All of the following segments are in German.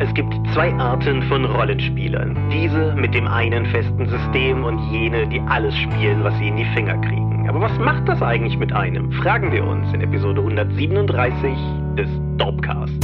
Es gibt zwei Arten von Rollenspielern. Diese mit dem einen festen System und jene, die alles spielen, was sie in die Finger kriegen. Aber was macht das eigentlich mit einem? Fragen wir uns in Episode 137 des Dorpcast.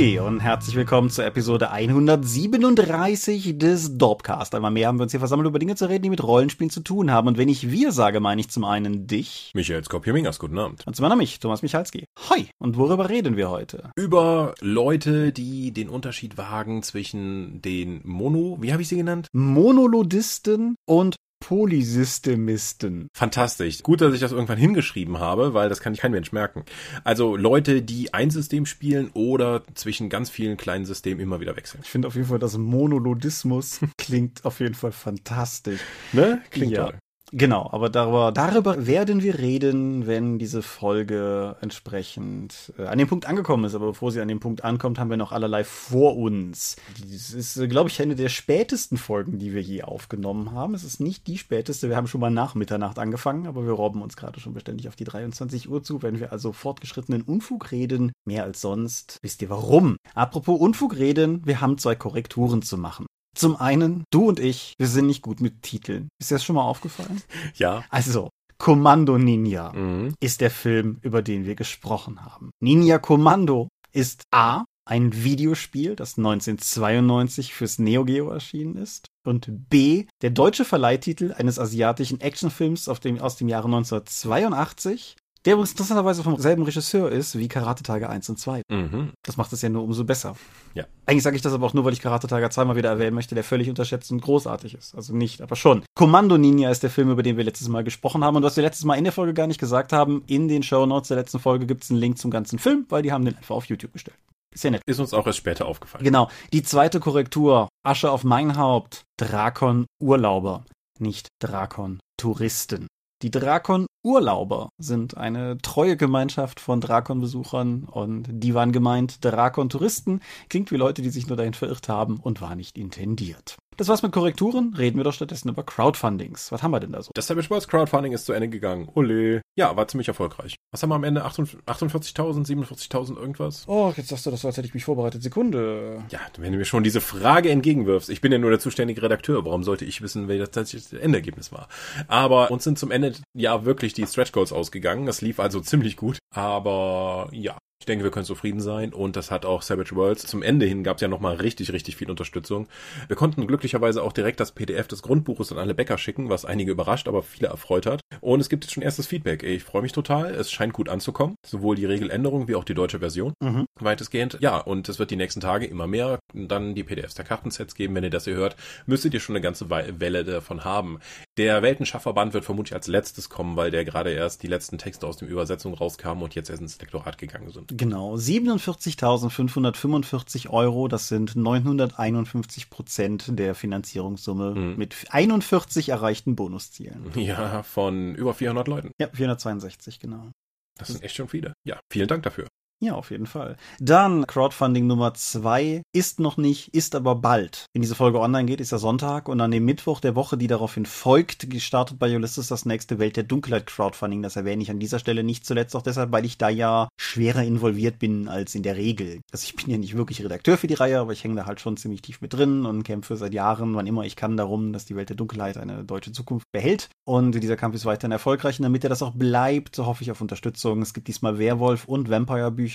Hi und herzlich willkommen zur Episode 137 des Dorpcast. Einmal mehr haben wir uns hier versammelt, über Dinge zu reden, die mit Rollenspielen zu tun haben. Und wenn ich wir sage, meine ich zum einen dich. Michael Skopje-Mingers, guten Abend. Und zum anderen mich, Thomas Michalski. Hi. Und worüber reden wir heute? Über Leute, die den Unterschied wagen zwischen den Mono, wie habe ich sie genannt? Monolodisten und Polysystemisten. Fantastisch. Gut, dass ich das irgendwann hingeschrieben habe, weil das kann ich kein Mensch merken. Also Leute, die ein System spielen oder zwischen ganz vielen kleinen Systemen immer wieder wechseln. Ich finde auf jeden Fall, dass Monolodismus klingt auf jeden Fall fantastisch. Ne? Klingt Ja. toll. Genau, aber darüber, darüber werden wir reden, wenn diese Folge entsprechend äh, an dem Punkt angekommen ist. Aber bevor sie an dem Punkt ankommt, haben wir noch allerlei vor uns. Das ist, äh, glaube ich, eine der spätesten Folgen, die wir je aufgenommen haben. Es ist nicht die späteste. Wir haben schon mal nach Mitternacht angefangen, aber wir robben uns gerade schon beständig auf die 23 Uhr zu. Wenn wir also fortgeschrittenen Unfug reden, mehr als sonst, wisst ihr warum? Apropos Unfug reden, wir haben zwei Korrekturen zu machen. Zum einen, du und ich, wir sind nicht gut mit Titeln. Ist dir das schon mal aufgefallen? Ja. Also, Kommando Ninja Mhm. ist der Film, über den wir gesprochen haben. Ninja Kommando ist A, ein Videospiel, das 1992 fürs Neo Geo erschienen ist. Und B, der deutsche Verleihtitel eines asiatischen Actionfilms dem, aus dem Jahre 1982, der übrigens interessanterweise vom selben Regisseur ist wie Karate Tiger 1 und 2. Mhm. Das macht es ja nur umso besser. Ja. Eigentlich sage ich das aber auch nur, weil ich Karate Tiger zweimal wieder erwähnen möchte, der völlig unterschätzt und großartig ist. Also nicht, aber schon. Kommando Ninja ist der Film, über den wir letztes Mal gesprochen haben und was wir letztes Mal in der Folge gar nicht gesagt haben. In den Show Notes der letzten Folge gibt es einen Link zum ganzen Film, weil die haben den einfach auf YouTube gestellt. Ist ja nett. Ist uns auch erst später aufgefallen. Genau. Die zweite Korrektur. Asche auf mein Haupt. Drakon Urlauber. Nicht Drakon Touristen. Die Drakon Urlauber sind eine treue Gemeinschaft von Drakon-Besuchern und die waren gemeint, Drakon-Touristen klingt wie Leute, die sich nur dahin verirrt haben und war nicht intendiert. Das war's mit Korrekturen, reden wir doch stattdessen über Crowdfundings. Was haben wir denn da so? Das Savage Worlds Crowdfunding ist zu Ende gegangen. Ole. Ja, war ziemlich erfolgreich. Was haben wir am Ende? 48.000, 47.000 irgendwas? Oh, jetzt sagst du das so, als hätte ich mich vorbereitet. Sekunde. Ja, wenn du mir schon diese Frage entgegenwirfst. Ich bin ja nur der zuständige Redakteur. Warum sollte ich wissen, wer das Endergebnis war? Aber uns sind zum Ende ja wirklich die Stretch Goals ausgegangen. Das lief also ziemlich gut. Aber ja. Ich denke, wir können zufrieden sein und das hat auch Savage Worlds. Zum Ende hin gab es ja nochmal richtig, richtig viel Unterstützung. Wir konnten glücklicherweise auch direkt das PDF des Grundbuches an alle Bäcker schicken, was einige überrascht, aber viele erfreut hat. Und es gibt jetzt schon erstes Feedback. Ich freue mich total. Es scheint gut anzukommen. Sowohl die Regeländerung wie auch die deutsche Version. Mhm. Weitestgehend. Ja, und es wird die nächsten Tage immer mehr dann die PDFs der Kartensets geben. Wenn ihr das hier hört, müsstet ihr schon eine ganze Welle davon haben. Der Weltenschafferband wird vermutlich als letztes kommen, weil der gerade erst die letzten Texte aus dem Übersetzung rauskamen und jetzt erst ins Lektorat gegangen sind. Genau, 47.545 Euro, das sind 951 Prozent der Finanzierungssumme Mhm. mit 41 erreichten Bonuszielen. Ja, von über 400 Leuten. Ja, 462, genau. Das sind echt schon viele. Ja, vielen Dank dafür. Ja, auf jeden Fall. Dann Crowdfunding Nummer zwei ist noch nicht, ist aber bald. Wenn diese Folge online geht, ist ja Sonntag und an dem Mittwoch der Woche, die daraufhin folgt, gestartet bei Ulysses das nächste Welt der Dunkelheit Crowdfunding. Das erwähne ich an dieser Stelle nicht zuletzt auch deshalb, weil ich da ja schwerer involviert bin als in der Regel. Also ich bin ja nicht wirklich Redakteur für die Reihe, aber ich hänge da halt schon ziemlich tief mit drin und kämpfe seit Jahren, wann immer ich kann, darum, dass die Welt der Dunkelheit eine deutsche Zukunft behält. Und dieser Kampf ist weiterhin erfolgreich. Und damit er das auch bleibt, so hoffe ich auf Unterstützung. Es gibt diesmal Werwolf und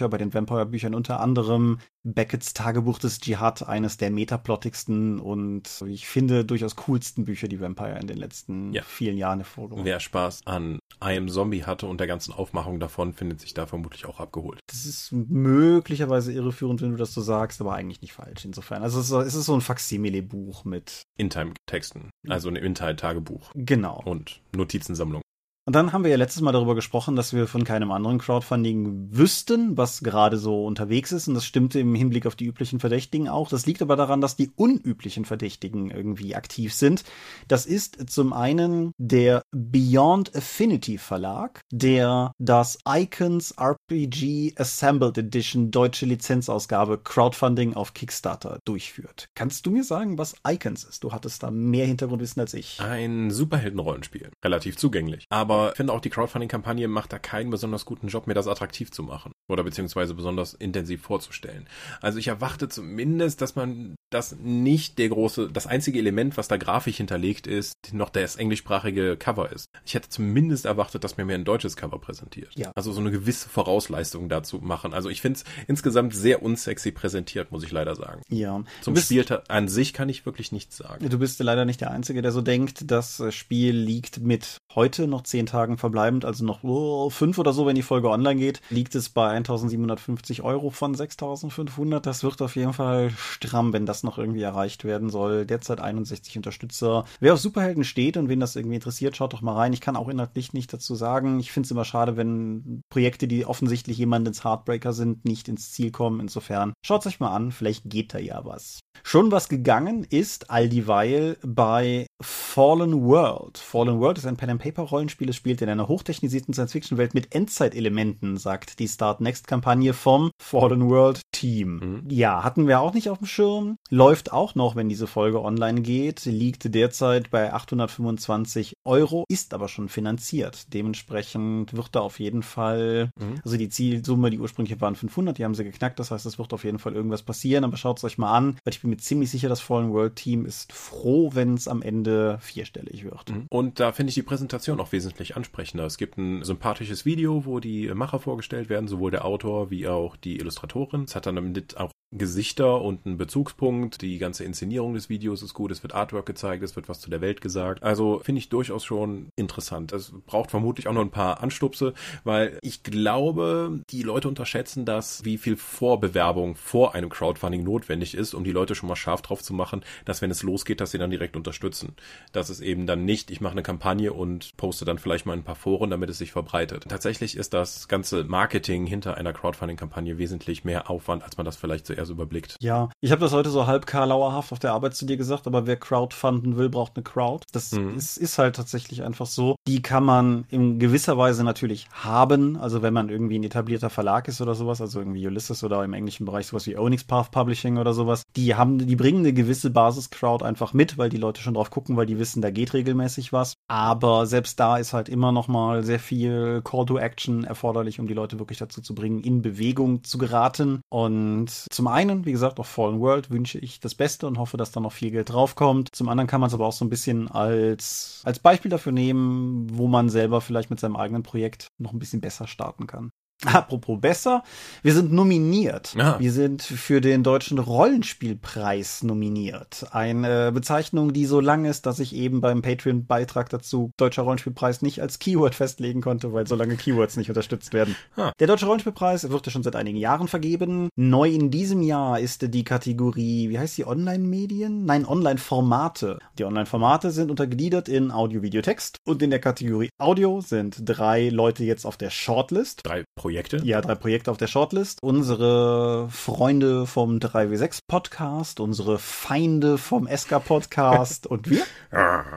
Vampire-Bücher. Bei den Vampire-Büchern unter anderem Beckett's Tagebuch des Dschihad, eines der metaplottigsten und ich finde durchaus coolsten Bücher, die Vampire in den letzten Ja. vielen Jahren hervorgebracht haben. Wer Spaß an I Am Zombie hatte und der ganzen Aufmachung davon, findet sich da vermutlich auch abgeholt. Das ist möglicherweise irreführend, wenn du das so sagst, aber eigentlich nicht falsch. Insofern, also es ist, so- es ist so ein Faksimile-Buch mit In-Time-Texten, also ein In-Time-Tagebuch genau. und Notizensammlung. Und dann haben wir ja letztes Mal darüber gesprochen, dass wir von keinem anderen Crowdfunding wüssten, was gerade so unterwegs ist. Und das stimmte im Hinblick auf die üblichen Verdächtigen auch. Das liegt aber daran, dass die unüblichen Verdächtigen irgendwie aktiv sind. Das ist zum einen der Beyond Affinity Verlag, der das Icons RPG Assembled Edition deutsche Lizenzausgabe Crowdfunding auf Kickstarter durchführt. Kannst du mir sagen, was Icons ist? Du hattest da mehr Hintergrundwissen als ich. Ein Superheldenrollenspiel. Relativ zugänglich. Aber ich finde auch, die Crowdfunding-Kampagne macht da keinen besonders guten Job, mir das attraktiv zu machen. Oder beziehungsweise besonders intensiv vorzustellen. Also ich erwarte zumindest, dass man das nicht der große, das einzige Element, was da grafisch hinterlegt ist, noch das englischsprachige Cover ist. Ich hätte zumindest erwartet, dass mir mehr ein deutsches Cover präsentiert. Ja. Also so eine gewisse Vorausleistung dazu machen. Also ich finde es insgesamt sehr unsexy präsentiert, muss ich leider sagen. Ja. Zum bist, Spiel an sich kann ich wirklich nichts sagen. Du bist leider nicht der Einzige, der so denkt. Das Spiel liegt mit heute noch zehn Tagen verbleibend, also noch oh, fünf oder so, wenn die Folge online geht, liegt es bei 1750 Euro von 6500. Das wird auf jeden Fall stramm, wenn das noch irgendwie erreicht werden soll. Derzeit 61 Unterstützer. Wer auf Superhelden steht und wen das irgendwie interessiert, schaut doch mal rein. Ich kann auch inhaltlich nicht dazu sagen. Ich finde es immer schade, wenn Projekte, die offensichtlich jemand ins Heartbreaker sind, nicht ins Ziel kommen. Insofern schaut euch mal an, vielleicht geht da ja was. Schon was gegangen ist all dieweil bei Fallen World. Fallen World ist ein Pen-and-Paper-Rollenspiel. Es spielt in einer hochtechnisierten Science-Fiction-Welt mit Endzeitelementen, sagt die Start Next-Kampagne vom Fallen World Team. Mhm. Ja, hatten wir auch nicht auf dem Schirm. Läuft auch noch, wenn diese Folge online geht. Liegt derzeit bei 825 Euro, ist aber schon finanziert. Dementsprechend wird da auf jeden Fall, mhm. also die Zielsumme, die ursprüngliche waren 500, die haben sie geknackt. Das heißt, es wird auf jeden Fall irgendwas passieren. Aber schaut es euch mal an, weil ich bin mir ziemlich sicher, das Fallen World Team ist froh, wenn es am Ende vierstellig wird. Mhm. Und da finde ich die Präsentation auch wesentlich ansprechender. Es gibt ein sympathisches Video, wo die Macher vorgestellt werden, sowohl der Autor wie auch die Illustratorin. Es hat dann damit auch Gesichter und einen Bezugspunkt. Die ganze Inszenierung des Videos ist gut. Es wird Artwork gezeigt, es wird was zu der Welt gesagt. Also finde ich durchaus schon interessant. Es braucht vermutlich auch noch ein paar Anstupse, weil ich glaube, die Leute unterschätzen das, wie viel Vorbewerbung vor einem Crowdfunding notwendig ist, um die Leute schon mal scharf drauf zu machen, dass wenn es losgeht, dass sie dann direkt unterstützen. Dass es eben dann nicht, ich mache eine Kampagne und poste dann vielleicht mal ein paar Foren, damit es sich verbreitet. Tatsächlich ist das ganze Marketing hinter einer Crowdfunding-Kampagne wesentlich mehr Aufwand, als man das vielleicht zuerst überblickt. Ja, ich habe das heute so halb karlauerhaft auf der Arbeit zu dir gesagt, aber wer Crowdfunden will, braucht eine Crowd. Das mhm. ist, ist halt tatsächlich einfach so. Die kann man in gewisser Weise natürlich haben. Also wenn man irgendwie ein etablierter Verlag ist oder sowas, also irgendwie Ulysses oder im englischen Bereich sowas wie Onyx Path Publishing oder sowas, die haben, die bringen eine gewisse Basis-Crowd einfach mit, weil die Leute schon drauf gucken, weil die wissen, da geht regelmäßig was. Aber selbst da ist halt immer noch mal sehr viel Call to Action erforderlich, um die Leute wirklich dazu zu bringen, in Bewegung zu geraten. Und zum einen, wie gesagt, auf Fallen World wünsche ich das Beste und hoffe, dass da noch viel Geld draufkommt. Zum anderen kann man es aber auch so ein bisschen als, als Beispiel dafür nehmen, wo man selber vielleicht mit seinem eigenen Projekt noch ein bisschen besser starten kann. Apropos besser, wir sind nominiert. Ja. Wir sind für den deutschen Rollenspielpreis nominiert. Eine Bezeichnung, die so lang ist, dass ich eben beim Patreon-Beitrag dazu Deutscher Rollenspielpreis nicht als Keyword festlegen konnte, weil so lange Keywords nicht unterstützt werden. Ha. Der Deutsche Rollenspielpreis wird ja schon seit einigen Jahren vergeben. Neu in diesem Jahr ist die Kategorie, wie heißt die, Online-Medien? Nein, Online-Formate. Die Online-Formate sind untergliedert in Audio, Video, Text und in der Kategorie Audio sind drei Leute jetzt auf der Shortlist. Drei Projekte? Ja, drei Projekte auf der Shortlist. Unsere Freunde vom 3W6 Podcast, unsere Feinde vom SK Podcast und wir.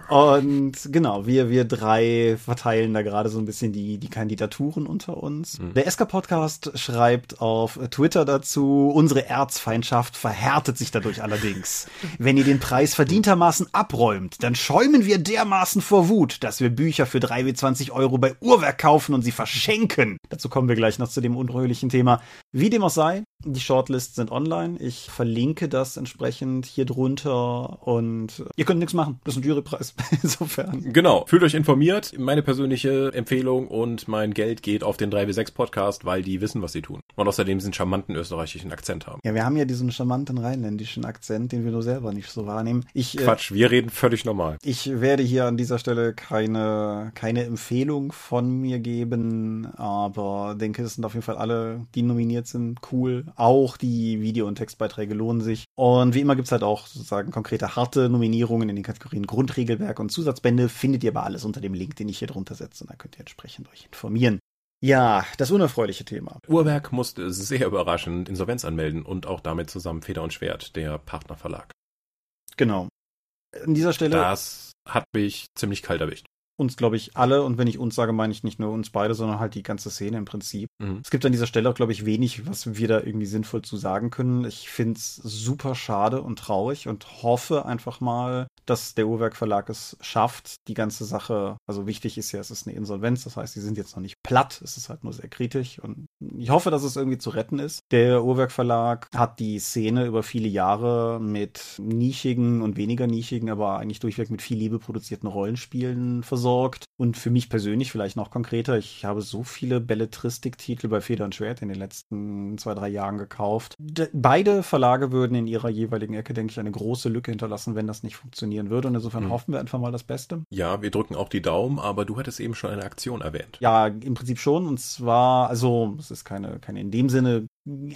Und genau, wir, wir drei verteilen da gerade so ein bisschen die, die Kandidaturen unter uns. Mhm. Der SK Podcast schreibt auf Twitter dazu, unsere Erzfeindschaft verhärtet sich dadurch allerdings. Wenn ihr den Preis verdientermaßen abräumt, dann schäumen wir dermaßen vor Wut, dass wir Bücher für 3W20 Euro bei Uhrwerk kaufen und sie verschenken. Dazu kommen wir gleich noch zu dem unruhiglichen Thema. Wie dem auch sei, die Shortlists sind online. Ich verlinke das entsprechend hier drunter und ihr könnt nichts machen. Das ist ein Jurypreis. Insofern. Genau. Fühlt euch informiert. Meine persönliche Empfehlung und mein Geld geht auf den 3W6 Podcast, weil die wissen, was sie tun. Und außerdem diesen charmanten österreichischen Akzent haben. Ja, wir haben ja diesen charmanten rheinländischen Akzent, den wir nur selber nicht so wahrnehmen. Ich, äh, Quatsch, äh, wir reden völlig normal. Ich werde hier an dieser Stelle keine, keine Empfehlung von mir geben, aber denke, es sind auf jeden Fall alle, die nominiert sind, cool Auch die Video- und Textbeiträge lohnen sich. Und wie immer gibt's halt auch sozusagen konkrete harte Nominierungen in den Kategorien Grundregelwerk und Zusatzbände. Findet ihr aber alles unter dem Link, den ich hier drunter setze. Und da könnt ihr entsprechend euch informieren. Ja, das unerfreuliche Thema. Uhrwerk musste sehr überraschend Insolvenz anmelden und auch damit zusammen Feder und Schwert, der Partnerverlag. Genau. An dieser Stelle. Das hat mich ziemlich kalt erwischt uns, glaube ich, alle, und wenn ich uns sage, meine ich nicht nur uns beide, sondern halt die ganze Szene im Prinzip. Mhm. Es gibt an dieser Stelle auch, glaube ich, wenig, was wir da irgendwie sinnvoll zu sagen können. Ich finde es super schade und traurig und hoffe einfach mal, dass der Uhrwerk Verlag es schafft, die ganze Sache, also wichtig ist ja, es ist eine Insolvenz, das heißt, sie sind jetzt noch nicht platt, es ist halt nur sehr kritisch und ich hoffe, dass es irgendwie zu retten ist. Der Uhrwerk Verlag hat die Szene über viele Jahre mit nischigen und weniger nischigen, aber eigentlich durchweg mit viel Liebe produzierten Rollenspielen versorgt versorgt. Und für mich persönlich vielleicht noch konkreter, ich habe so viele Belletristik-Titel bei Feder und Schwert in den letzten zwei, drei Jahren gekauft. De beide Verlage würden in ihrer jeweiligen Ecke, denke ich, eine große Lücke hinterlassen, wenn das nicht funktionieren würde. Und insofern mhm. hoffen wir einfach mal das Beste. Ja, wir drücken auch die Daumen, aber du hattest eben schon eine Aktion erwähnt. Ja, im Prinzip schon. Und zwar, also, es ist keine, keine in dem Sinne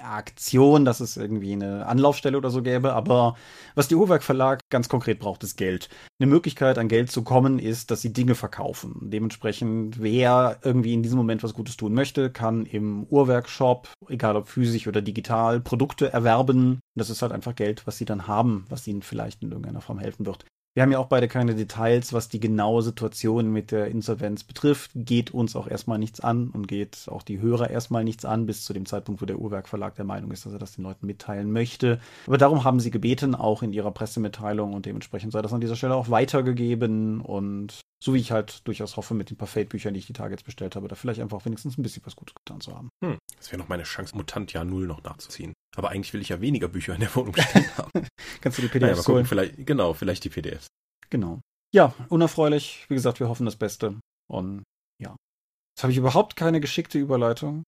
Aktion, dass es irgendwie eine Anlaufstelle oder so gäbe, aber was die Uhrwerk Verlag ganz konkret braucht, ist Geld. Eine Möglichkeit, an Geld zu kommen, ist, dass sie Dinge verkaufen. Dementsprechend, wer irgendwie in diesem Moment was Gutes tun möchte, kann im Uhrwerkshop, egal ob physisch oder digital, Produkte erwerben. Das ist halt einfach Geld, was sie dann haben, was ihnen vielleicht in irgendeiner Form helfen wird. Wir haben ja auch beide keine Details, was die genaue Situation mit der Insolvenz betrifft. Geht uns auch erstmal nichts an und geht auch die Hörer erstmal nichts an, bis zu dem Zeitpunkt, wo der Uhrwerk Verlag der Meinung ist, dass er das den Leuten mitteilen möchte. Aber darum haben sie gebeten, auch in ihrer Pressemitteilung und dementsprechend sei das an dieser Stelle auch weitergegeben und so wie ich halt durchaus hoffe mit den paar Fate-Büchern, die ich die Tage jetzt bestellt habe, da vielleicht einfach wenigstens ein bisschen was Gutes getan zu haben. Hm. Das wäre noch meine Chance, Mutant Jahr Null noch nachzuziehen. Aber eigentlich will ich ja weniger Bücher in der Wohnung stehen haben. Kannst du die PDFs naja, gucken, vielleicht, Genau, vielleicht die PDFs. Genau. Ja, unerfreulich. Wie gesagt, wir hoffen das Beste. Und ja. Jetzt habe ich überhaupt keine geschickte Überleitung.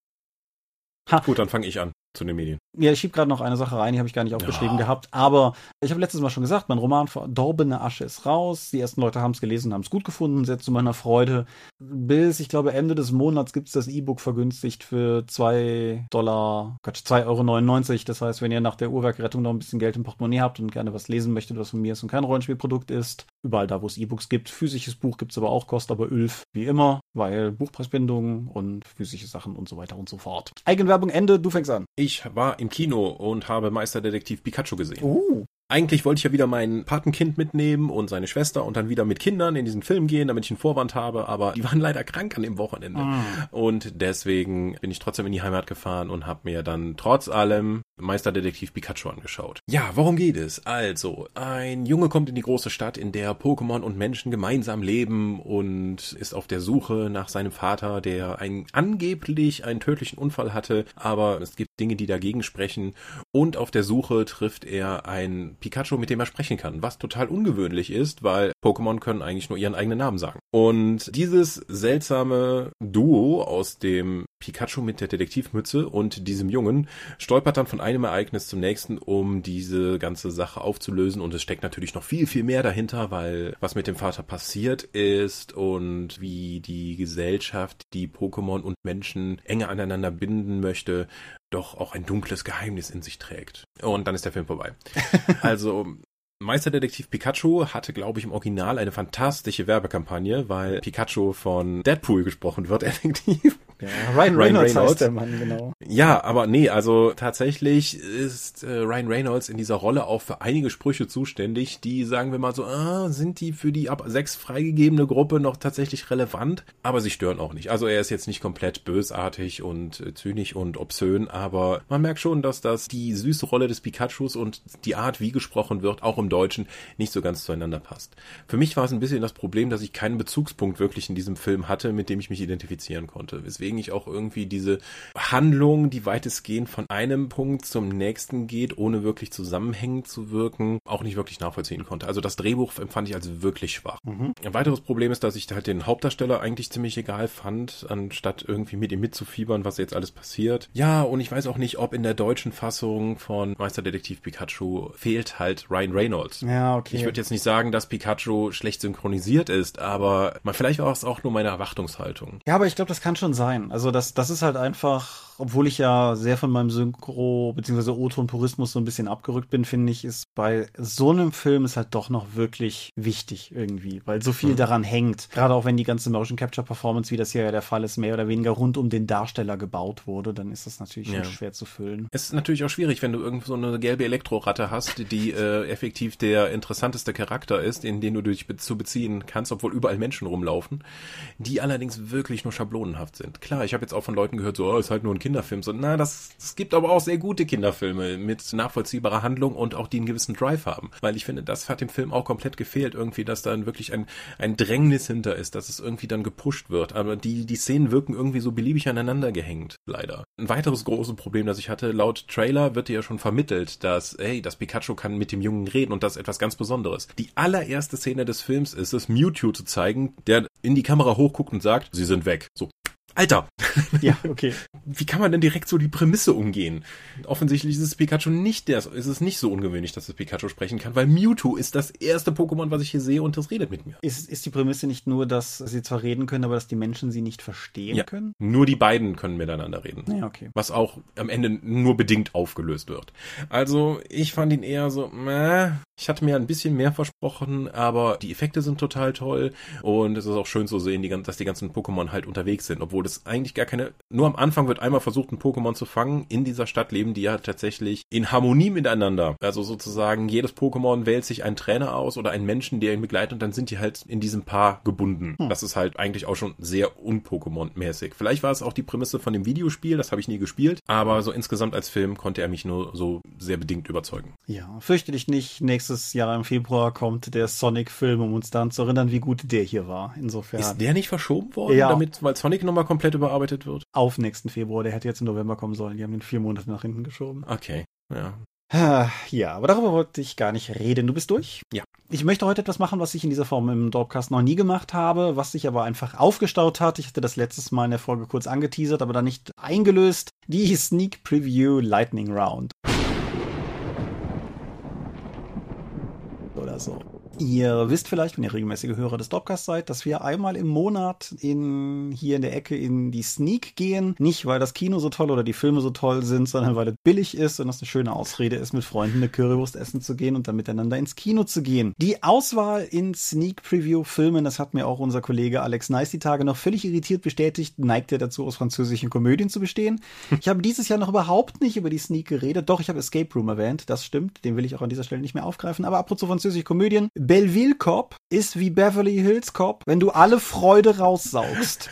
Ha. Gut, dann fange ich an zu den Medien. Ja, ich schieb gerade noch eine Sache rein, die habe ich gar nicht aufgeschrieben ja. gehabt. Aber ich habe letztes Mal schon gesagt, mein Roman Verdorbene Asche ist raus. Die ersten Leute haben es gelesen, haben es gut gefunden, sehr zu meiner Freude. Bis, ich glaube, Ende des Monats gibt es das E-Book vergünstigt für 2 Dollar, Quatsch, 2,99 Euro. Das heißt, wenn ihr nach der Uhrwerkrettung noch ein bisschen Geld im Portemonnaie habt und gerne was lesen möchtet, was von mir ist und kein Rollenspielprodukt ist, überall da, wo es E-Books gibt. Physisches Buch gibt es aber auch, kostet aber Ölf, wie immer, weil Buchpreisbindung und physische Sachen und so weiter und so fort. Eigenwerbung Ende, du fängst an. Ich war im Kino und habe Meisterdetektiv Pikachu gesehen. Uh. Eigentlich wollte ich ja wieder mein Patenkind mitnehmen und seine Schwester und dann wieder mit Kindern in diesen Film gehen, damit ich einen Vorwand habe, aber die waren leider krank an dem Wochenende. Ah. Und deswegen bin ich trotzdem in die Heimat gefahren und habe mir dann trotz allem Meisterdetektiv Pikachu angeschaut. Ja, worum geht es? Also, ein Junge kommt in die große Stadt, in der Pokémon und Menschen gemeinsam leben und ist auf der Suche nach seinem Vater, der ein, angeblich einen tödlichen Unfall hatte, aber es gibt Dinge, die dagegen sprechen. Und auf der Suche trifft er ein Pikachu, mit dem er sprechen kann, was total ungewöhnlich ist, weil Pokémon können eigentlich nur ihren eigenen Namen sagen. Und dieses seltsame Duo aus dem Pikachu mit der Detektivmütze und diesem Jungen stolpert dann von einem Ereignis zum nächsten, um diese ganze Sache aufzulösen. Und es steckt natürlich noch viel, viel mehr dahinter, weil was mit dem Vater passiert ist und wie die Gesellschaft, die Pokémon und Menschen enger aneinander binden möchte, doch auch ein dunkles Geheimnis in sich trägt. Und dann ist der Film vorbei. Also Meisterdetektiv Pikachu hatte, glaube ich, im Original eine fantastische Werbekampagne, weil Pikachu von Deadpool gesprochen wird, effektiv. Ja, Ryan, Ryan Reynolds, Reynolds heißt der Mann, genau. Ja, aber nee, also tatsächlich ist äh, Ryan Reynolds in dieser Rolle auch für einige Sprüche zuständig, die, sagen wir mal so, ah, sind die für die ab sechs freigegebene Gruppe noch tatsächlich relevant? Aber sie stören auch nicht. Also er ist jetzt nicht komplett bösartig und äh, zynisch und obszön, aber man merkt schon, dass das die süße Rolle des Pikachus und die Art, wie gesprochen wird, auch im Deutschen nicht so ganz zueinander passt. Für mich war es ein bisschen das Problem, dass ich keinen Bezugspunkt wirklich in diesem Film hatte, mit dem ich mich identifizieren konnte. Weswegen ich auch irgendwie diese Handlung, die weitestgehend von einem Punkt zum nächsten geht, ohne wirklich zusammenhängend zu wirken, auch nicht wirklich nachvollziehen konnte. Also das Drehbuch empfand ich als wirklich schwach. Mhm. Ein weiteres Problem ist, dass ich halt den Hauptdarsteller eigentlich ziemlich egal fand, anstatt irgendwie mit ihm mitzufiebern, was jetzt alles passiert. Ja, und ich weiß auch nicht, ob in der deutschen Fassung von Meisterdetektiv Pikachu fehlt halt Ryan Reynolds Reynolds. Ja, okay. Ich würde jetzt nicht sagen, dass Pikachu schlecht synchronisiert ist, aber vielleicht war es auch nur meine Erwartungshaltung. Ja, aber ich glaube, das kann schon sein. Also das, das ist halt einfach obwohl ich ja sehr von meinem Synchro- bzw. O-Ton-Purismus so ein bisschen abgerückt bin, finde ich, ist bei so einem Film ist halt doch noch wirklich wichtig irgendwie, weil so viel mhm. daran hängt. Gerade auch wenn die ganze Motion Capture Performance, wie das hier ja der Fall ist, mehr oder weniger rund um den Darsteller gebaut wurde, dann ist das natürlich ja. schwer zu füllen. Es ist natürlich auch schwierig, wenn du irgend so eine gelbe Elektroratte hast, die äh, effektiv der interessanteste Charakter ist, in den du dich be zu beziehen kannst, obwohl überall Menschen rumlaufen, die allerdings wirklich nur schablonenhaft sind. Klar, ich habe jetzt auch von Leuten gehört, so, oh, ist halt nur ein Kinderfilm. So, na, das, es gibt aber auch sehr gute Kinderfilme mit nachvollziehbarer Handlung und auch die einen gewissen Drive haben. Weil ich finde, das hat dem Film auch komplett gefehlt, irgendwie, dass da wirklich ein, ein Drängnis hinter ist, dass es irgendwie dann gepusht wird. Aber die, die Szenen wirken irgendwie so beliebig aneinander gehängt, leider. Ein weiteres großes Problem, das ich hatte, laut Trailer wird dir ja schon vermittelt, dass, hey, das Pikachu kann mit dem Jungen reden und das ist etwas ganz Besonderes. Die allererste Szene des Films ist es, Mewtwo zu zeigen, der in die Kamera hochguckt und sagt, sie sind weg. So, Alter. Ja, okay. Wie kann man denn direkt so die Prämisse umgehen? Offensichtlich ist es Pikachu nicht der, ist es nicht so ungewöhnlich, dass es Pikachu sprechen kann, weil Mewtwo ist das erste Pokémon, was ich hier sehe und das redet mit mir. Ist, ist die Prämisse nicht nur, dass sie zwar reden können, aber dass die Menschen sie nicht verstehen ja, können? Nur die beiden können miteinander reden. Ja, okay. Was auch am Ende nur bedingt aufgelöst wird. Also, ich fand ihn eher so, meh. Ich hatte mir ein bisschen mehr versprochen, aber die Effekte sind total toll und es ist auch schön zu sehen, dass die ganzen Pokémon halt unterwegs sind, obwohl das eigentlich gar keine, nur am Anfang wird einmal versucht, ein Pokémon zu fangen. In dieser Stadt leben die ja tatsächlich in Harmonie miteinander. Also sozusagen jedes Pokémon wählt sich einen Trainer aus oder einen Menschen, der ihn begleitet und dann sind die halt in diesem Paar gebunden. Hm. Das ist halt eigentlich auch schon sehr un-Pokémon-mäßig. Vielleicht war es auch die Prämisse von dem Videospiel, das habe ich nie gespielt, aber so insgesamt als Film konnte er mich nur so sehr bedingt überzeugen. Ja, fürchte dich nicht, nächstes Jahr im Februar kommt der Sonic-Film, um uns daran zu erinnern, wie gut der hier war. Insofern. Ist der nicht verschoben worden, ja. damit, weil Sonic nochmal komplett überarbeitet wird? Auf nächsten Februar. Der hätte jetzt im November kommen sollen. Die haben den vier Monate nach hinten geschoben. Okay, ja. Ah, ja, aber darüber wollte ich gar nicht reden. Du bist durch? Ja. Ich möchte heute etwas machen, was ich in dieser Form im Dropcast noch nie gemacht habe, was sich aber einfach aufgestaut hat. Ich hatte das letztes Mal in der Folge kurz angeteasert, aber dann nicht eingelöst. Die Sneak Preview Lightning Round. Oder so. Ihr wisst vielleicht, wenn ihr regelmäßige Hörer des Dropcasts seid, dass wir einmal im Monat in, hier in der Ecke in die Sneak gehen. Nicht, weil das Kino so toll oder die Filme so toll sind, sondern weil es billig ist und das eine schöne Ausrede ist, mit Freunden eine Currywurst essen zu gehen und dann miteinander ins Kino zu gehen. Die Auswahl in Sneak Preview Filmen, das hat mir auch unser Kollege Alex Nice die Tage noch völlig irritiert bestätigt, neigt er dazu, aus französischen Komödien zu bestehen. Ich habe dieses Jahr noch überhaupt nicht über die Sneak geredet. Doch, ich habe Escape Room erwähnt. Das stimmt. Den will ich auch an dieser Stelle nicht mehr aufgreifen. Aber apropos französische Komödien. Belleville Cop ist wie Beverly Hills Cop, wenn du alle Freude raussaugst.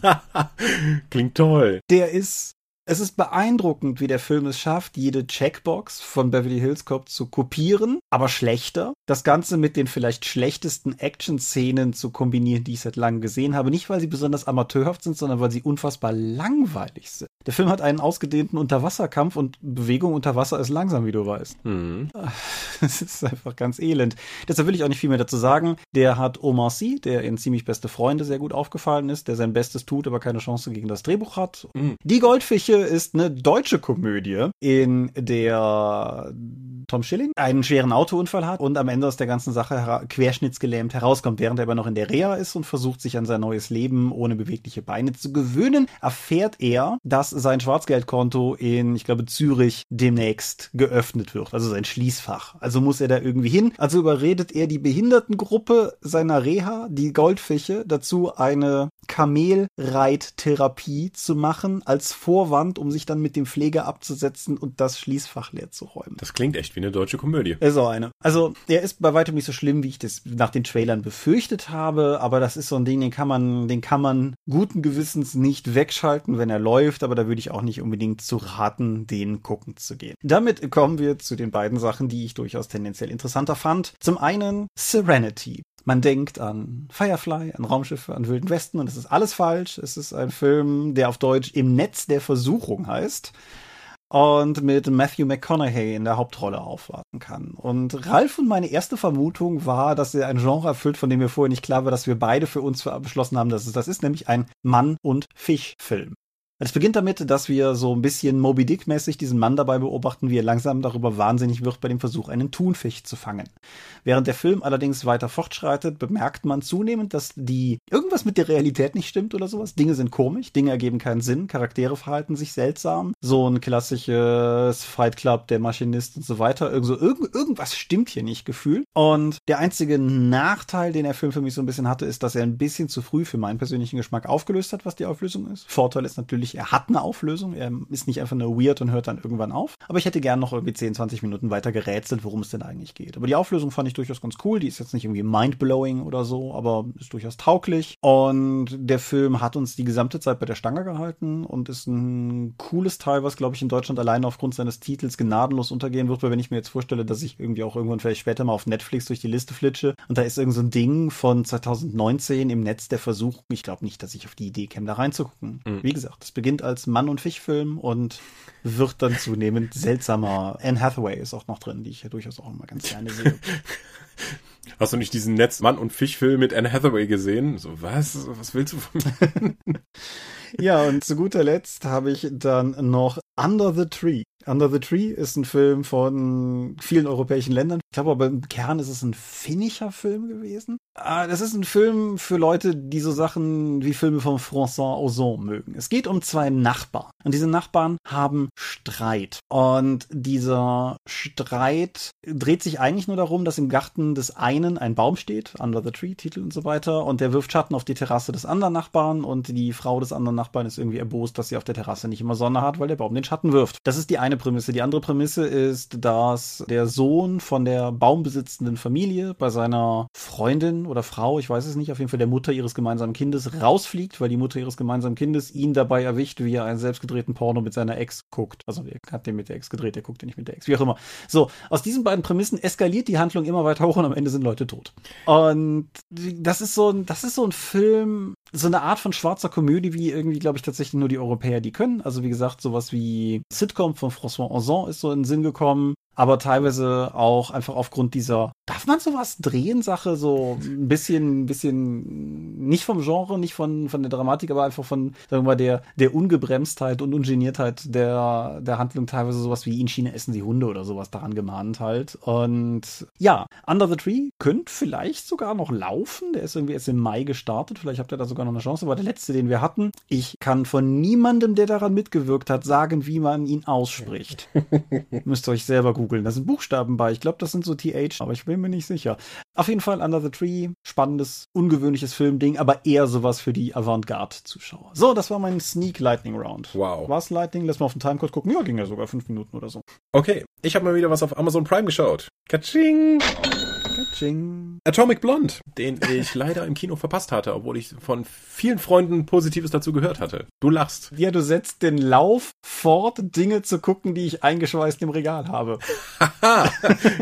Klingt toll. Der ist es ist beeindruckend, wie der Film es schafft, jede Checkbox von Beverly Hills Cop zu kopieren, aber schlechter. Das Ganze mit den vielleicht schlechtesten Action-Szenen zu kombinieren, die ich seit langem gesehen habe. Nicht, weil sie besonders amateurhaft sind, sondern weil sie unfassbar langweilig sind. Der Film hat einen ausgedehnten Unterwasserkampf und Bewegung unter Wasser ist langsam, wie du weißt. Mhm. Das ist einfach ganz elend. Deshalb will ich auch nicht viel mehr dazu sagen. Der hat Omar Sy, der in ziemlich beste Freunde sehr gut aufgefallen ist, der sein Bestes tut, aber keine Chance gegen das Drehbuch hat. Mhm. Die Goldfische Komödie ist eine deutsche Komödie, in der Tom Schilling einen schweren Autounfall hat und am Ende aus der ganzen Sache querschnittsgelähmt herauskommt, während er aber noch in der Reha ist und versucht, sich an sein neues Leben ohne bewegliche Beine zu gewöhnen, erfährt er, dass sein Schwarzgeldkonto in, ich glaube, Zürich demnächst geöffnet wird, also sein Schließfach. Also muss er da irgendwie hin. Also überredet er die Behindertengruppe seiner Reha, die Goldfische, dazu eine Kamelreittherapie zu machen als Vorwand, um sich dann mit dem Pfleger abzusetzen und das Schließfach leer zu räumen. Das klingt echt wie eine deutsche Komödie. Ist auch eine. Also, er ist bei weitem nicht so schlimm, wie ich das nach den Trailern befürchtet habe, aber das ist so ein Ding, den kann man, den kann man guten Gewissens nicht wegschalten, wenn er läuft, aber da würde ich auch nicht unbedingt zu raten, den gucken zu gehen. Damit kommen wir zu den beiden Sachen, die ich durchaus tendenziell interessanter fand. Zum einen Serenity. Man denkt an Firefly, an Raumschiffe, an Wilden Westen und es ist alles falsch. Es ist ein Film, der auf Deutsch im Netz der Versuchung heißt und mit Matthew McConaughey in der Hauptrolle aufwarten kann. Und Ralf und meine erste Vermutung war, dass er ein Genre erfüllt, von dem mir vorher nicht klar war, dass wir beide für uns beschlossen haben, dass es das ist, nämlich ein Mann- und Fischfilm. Es beginnt damit, dass wir so ein bisschen Moby Dick-mäßig diesen Mann dabei beobachten, wie er langsam darüber wahnsinnig wird bei dem Versuch, einen Thunfisch zu fangen. Während der Film allerdings weiter fortschreitet, bemerkt man zunehmend, dass die irgendwas mit der Realität nicht stimmt oder sowas. Dinge sind komisch, Dinge ergeben keinen Sinn, Charaktere verhalten sich seltsam. So ein klassisches Fight Club, der Maschinist und so weiter. Irgend so, irgend, irgendwas stimmt hier nicht gefühlt. Und der einzige Nachteil, den der Film für mich so ein bisschen hatte, ist, dass er ein bisschen zu früh für meinen persönlichen Geschmack aufgelöst hat, was die Auflösung ist. Vorteil ist natürlich, er hat eine Auflösung. Er ist nicht einfach nur weird und hört dann irgendwann auf. Aber ich hätte gern noch irgendwie 10, 20 Minuten weiter gerätselt, worum es denn eigentlich geht. Aber die Auflösung fand ich durchaus ganz cool. Die ist jetzt nicht irgendwie mindblowing oder so, aber ist durchaus tauglich. Und der Film hat uns die gesamte Zeit bei der Stange gehalten und ist ein cooles Teil, was, glaube ich, in Deutschland alleine aufgrund seines Titels gnadenlos untergehen wird, weil wenn ich mir jetzt vorstelle, dass ich irgendwie auch irgendwann vielleicht später mal auf Netflix durch die Liste flitsche und da ist irgend so ein Ding von 2019 im Netz der Versuch, ich glaube nicht, dass ich auf die Idee käme, da reinzugucken. Mhm. Wie gesagt, es beginnt als Mann- und Fischfilm und wird dann zunehmend seltsamer. Anne Hathaway ist auch noch drin, die ich ja durchaus auch immer ganz gerne sehe. Hast du nicht diesen Netz Mann und Fischfilm mit Anne Hathaway gesehen? So, was? Was willst du von mir? ja, und zu guter Letzt habe ich dann noch Under the Tree. Under the Tree ist ein Film von vielen europäischen Ländern. Ich glaube aber im Kern ist es ein finnischer Film gewesen. Ah, das ist ein Film für Leute, die so Sachen wie Filme von François Ozon mögen. Es geht um zwei Nachbarn. Und diese Nachbarn haben Streit. Und dieser Streit dreht sich eigentlich nur darum, dass im Garten des einen ein Baum steht, Under the Tree, Titel und so weiter. Und der wirft Schatten auf die Terrasse des anderen Nachbarn. Und die Frau des anderen Nachbarn ist irgendwie erbost, dass sie auf der Terrasse nicht immer Sonne hat, weil der Baum den Schatten wirft. Das ist die eine Prämisse. Die andere Prämisse ist, dass der Sohn von der baumbesitzenden Familie bei seiner Freundin oder Frau, ich weiß es nicht, auf jeden Fall der Mutter ihres gemeinsamen Kindes rausfliegt, weil die Mutter ihres gemeinsamen Kindes ihn dabei erwischt, wie er einen selbstgedrehten Porno mit seiner Ex guckt. Also er hat den mit der Ex gedreht, er guckt den nicht mit der Ex, wie auch immer. So, aus diesen beiden Prämissen eskaliert die Handlung immer weiter hoch und am Ende sind Leute tot. Und das ist so ein, das ist so ein Film, so eine Art von schwarzer Komödie, wie irgendwie, glaube ich, tatsächlich nur die Europäer die können. Also wie gesagt, sowas wie Sitcom von François Ozon ist so in den Sinn gekommen aber teilweise auch einfach aufgrund dieser, darf man sowas drehen, Sache, so ein bisschen, ein bisschen, nicht vom Genre, nicht von, von der Dramatik, aber einfach von, sagen wir mal, der, der Ungebremstheit und Ungeniertheit der, der Handlung teilweise sowas wie in China essen sie Hunde oder sowas daran gemahnt halt. Und ja, Under the Tree könnte vielleicht sogar noch laufen. Der ist irgendwie erst im Mai gestartet. Vielleicht habt ihr da sogar noch eine Chance. Aber der letzte, den wir hatten, ich kann von niemandem, der daran mitgewirkt hat, sagen, wie man ihn ausspricht. Müsst ihr euch selber gut googeln. Da sind Buchstaben bei. Ich glaube, das sind so TH, aber ich bin mir nicht sicher. Auf jeden Fall Under the Tree. Spannendes, ungewöhnliches Filmding, aber eher sowas für die Avantgarde-Zuschauer. So, das war mein Sneak Lightning Round. Wow. War es Lightning? Lass mal auf den Timecode gucken. Ja, ging ja sogar fünf Minuten oder so. Okay, ich habe mal wieder was auf Amazon Prime geschaut. Katsching! Katsching. Atomic Blonde, den ich leider im Kino verpasst hatte, obwohl ich von vielen Freunden Positives dazu gehört hatte. Du lachst. Ja, du setzt den Lauf fort, Dinge zu gucken, die ich eingeschweißt im Regal habe.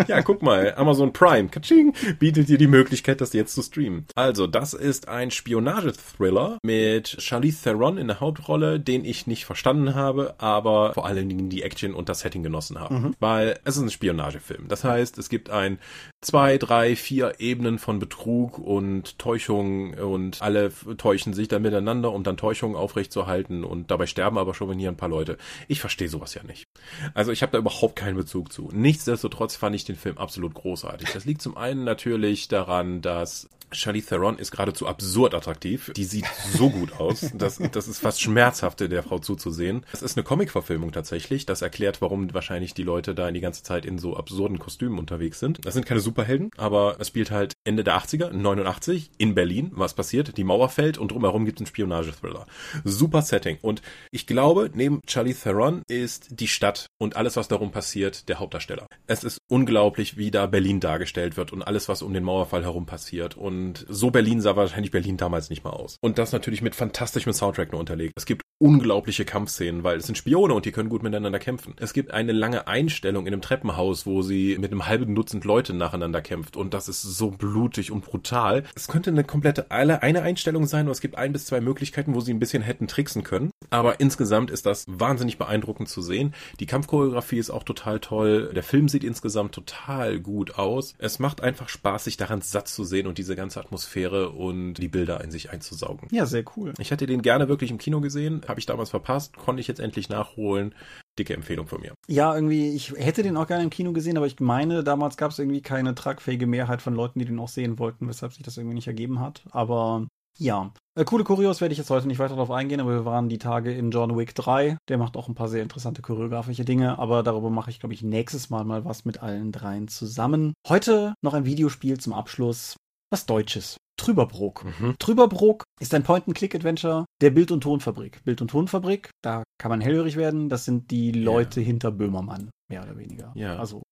ja, guck mal, Amazon Prime, Katsching, bietet dir die Möglichkeit, das jetzt zu streamen. Also, das ist ein Spionage-Thriller mit Charlize Theron in der Hauptrolle, den ich nicht verstanden habe, aber vor allen Dingen die Action und das Setting genossen habe. Mhm. Weil es ist ein Spionagefilm. Das heißt, es gibt ein zwei, drei, vier Ebenen von Betrug und Täuschung und alle täuschen sich dann miteinander, um dann Täuschungen aufrechtzuerhalten und dabei sterben aber schon hier ein paar Leute. Ich verstehe sowas ja nicht. Also ich habe da überhaupt keinen Bezug zu. Nichtsdestotrotz fand ich den Film absolut großartig. Das liegt zum einen natürlich daran, dass Charlize Theron ist geradezu absurd attraktiv. Die sieht so gut aus. Das, das ist fast schmerzhaft, der Frau zuzusehen. Es ist eine Comic-Verfilmung tatsächlich. Das erklärt, warum wahrscheinlich die Leute da in die ganze Zeit in so absurden Kostümen unterwegs sind. Das sind keine Superhelden, aber es spielt halt Ende der 80er, 89, in Berlin. Was passiert? Die Mauer fällt und drumherum gibt es einen Spionage-Thriller. Super Setting. Und ich glaube, neben Charlize Theron ist die Stadt und alles, was darum passiert, der Hauptdarsteller. Es ist unglaublich, wie da Berlin dargestellt wird und alles, was um den Mauerfall herum passiert. Und und so Berlin sah wahrscheinlich Berlin damals nicht mal aus. Und das natürlich mit fantastischem Soundtrack nur unterlegt. Es gibt unglaubliche Kampfszenen, weil es sind Spione und die können gut miteinander kämpfen. Es gibt eine lange Einstellung in einem Treppenhaus, wo sie mit einem halben Dutzend Leute nacheinander kämpft und das ist so blutig und brutal. Es könnte eine komplette eine Einstellung sein, oder es gibt ein bis zwei Möglichkeiten, wo sie ein bisschen hätten tricksen können. Aber insgesamt ist das wahnsinnig beeindruckend zu sehen. Die Kampfchoreografie ist auch total toll. Der Film sieht insgesamt total gut aus. Es macht einfach Spaß, sich daran satt zu sehen und diese ganze Atmosphäre und die Bilder in sich einzusaugen. Ja, sehr cool. Ich hätte den gerne wirklich im Kino gesehen, habe ich damals verpasst, konnte ich jetzt endlich nachholen. Dicke Empfehlung von mir. Ja, irgendwie, ich hätte den auch gerne im Kino gesehen, aber ich meine, damals gab es irgendwie keine tragfähige Mehrheit von Leuten, die den auch sehen wollten, weshalb sich das irgendwie nicht ergeben hat. Aber ja, äh, coole Kurios werde ich jetzt heute nicht weiter darauf eingehen, aber wir waren die Tage in John Wick 3. Der macht auch ein paar sehr interessante choreografische Dinge, aber darüber mache ich, glaube ich, nächstes Mal mal was mit allen dreien zusammen. Heute noch ein Videospiel zum Abschluss. Was Deutsches. Trüberbrook. Mhm. Trüberbrook ist ein Point-and-Click-Adventure der Bild- und Tonfabrik. Bild- und Tonfabrik, da kann man hellhörig werden. Das sind die Leute hinter Böhmermann, mehr oder weniger. Ja. Also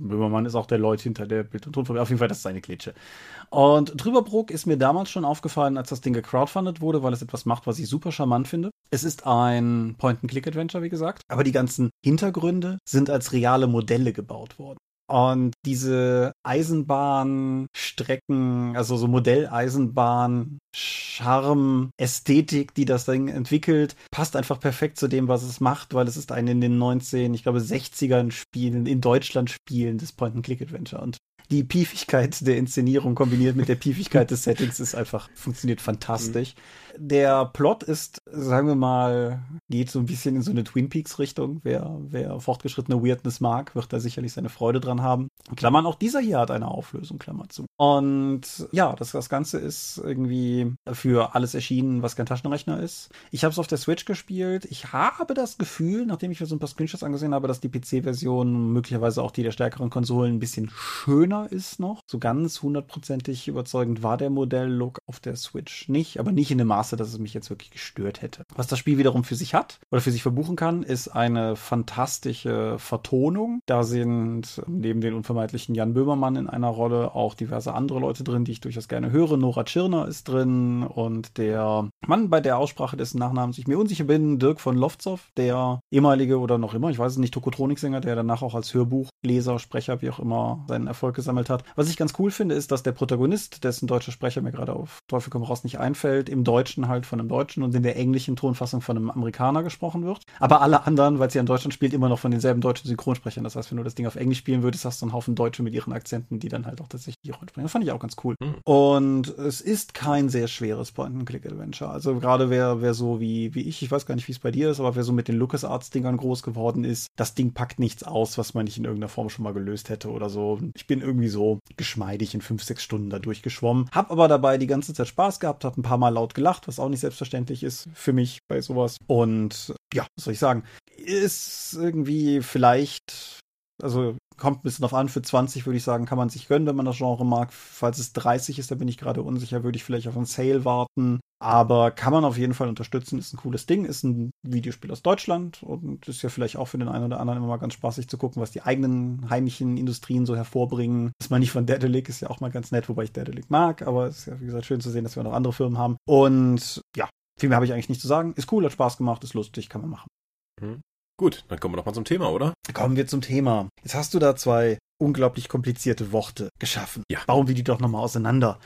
Böhmermann ist auch der Leut hinter der Bild- und Tonfabrik. Auf jeden Fall, das ist seine Klitsche. Und Trüberbrook ist mir damals schon aufgefallen, als das Ding gecrowdfundet wurde, weil es etwas macht, was ich super charmant finde. Es ist ein Point-and-Click-Adventure, wie gesagt. Aber die ganzen Hintergründe sind als reale Modelle gebaut worden. Und diese Eisenbahnstrecken, also so Modelleisenbahn, Charme, Ästhetik, die das Ding entwickelt, passt einfach perfekt zu dem, was es macht, weil es ist ein in den 19, ich glaube 60ern Spielen, in Deutschland spielendes Point-and-Click-Adventure. Und die Piefigkeit der Inszenierung kombiniert mit der Piefigkeit des Settings ist einfach, funktioniert fantastisch. Der Plot ist, sagen wir mal, geht so ein bisschen in so eine Twin Peaks Richtung. Wer, wer fortgeschrittene Weirdness mag, wird da sicherlich seine Freude dran haben. Klammern, auch dieser hier hat eine Auflösung, Klammer zu. Und ja, das, das Ganze ist irgendwie für alles erschienen, was kein Taschenrechner ist. Ich habe es auf der Switch gespielt. Ich habe das Gefühl, nachdem ich mir so ein paar Screenshots angesehen habe, dass die PC-Version, möglicherweise auch die der stärkeren Konsolen, ein bisschen schöner ist noch. So ganz hundertprozentig überzeugend war der Modelllook auf der Switch nicht, aber nicht in dem Maße, dass es mich jetzt wirklich gestört hätte. Was das Spiel wiederum für sich hat oder für sich verbuchen kann, ist eine fantastische Vertonung. Da sind neben den unvermeidlichen Jan Böhmermann in einer Rolle auch diverse andere Leute drin, die ich durchaus gerne höre. Nora Tschirner ist drin und der Mann, bei der Aussprache dessen Nachnamens ich mir unsicher bin, Dirk von Loftsoff, der ehemalige oder noch immer, ich weiß es nicht, Tokotronik-Sänger, der danach auch als Hörbuchleser, Sprecher, wie auch immer, seinen Erfolg gesammelt hat. Was ich ganz cool finde, ist, dass der Protagonist, dessen deutscher Sprecher mir gerade auf Teufel komm raus nicht einfällt, im Deutschen halt von einem Deutschen und in der englischen Tonfassung von einem Amerikaner gesprochen wird. Aber alle anderen, weil sie in Deutschland spielt, immer noch von denselben deutschen Synchronsprechern. Das heißt, wenn du das Ding auf Englisch spielen würdest, hast du einen Haufen Deutsche mit ihren Akzenten, die dann halt auch tatsächlich die Rollen sprechen. Das fand ich auch ganz cool. Hm. Und es ist kein sehr schweres Point-and-Click-Adventure. Also gerade wer, wer so wie, wie ich, ich weiß gar nicht, wie es bei dir ist, aber wer so mit den LucasArts-Dingern groß geworden ist, das Ding packt nichts aus, was man nicht in irgendeiner Form schon mal gelöst hätte oder so. Ich bin irgendwie so geschmeidig in fünf, sechs Stunden da durchgeschwommen. Hab aber dabei die ganze Zeit Spaß gehabt, hab ein paar Mal laut gelacht, was auch nicht selbstverständlich ist für mich bei sowas. Und ja, was soll ich sagen? Ist irgendwie vielleicht, also kommt ein bisschen drauf an, für 20 würde ich sagen, kann man sich gönnen, wenn man das Genre mag. Falls es 30 ist, da bin ich gerade unsicher, würde ich vielleicht auf einen Sale warten. Aber kann man auf jeden Fall unterstützen, ist ein cooles Ding, ist ein Videospiel aus Deutschland und ist ja vielleicht auch für den einen oder anderen immer mal ganz spaßig zu gucken, was die eigenen heimischen Industrien so hervorbringen. Ist mal nicht von Daedalic, ist ja auch mal ganz nett, wobei ich Daedalic mag, aber es ist ja, wie gesagt, schön zu sehen, dass wir noch andere Firmen haben. Und ja, viel mehr habe ich eigentlich nicht zu sagen. Ist cool, hat Spaß gemacht, ist lustig, kann man machen. Gut, dann kommen wir doch mal zum Thema, oder? Kommen wir zum Thema. Jetzt hast du da zwei unglaublich komplizierte Worte geschaffen. Ja. Bauen wir die doch nochmal auseinander.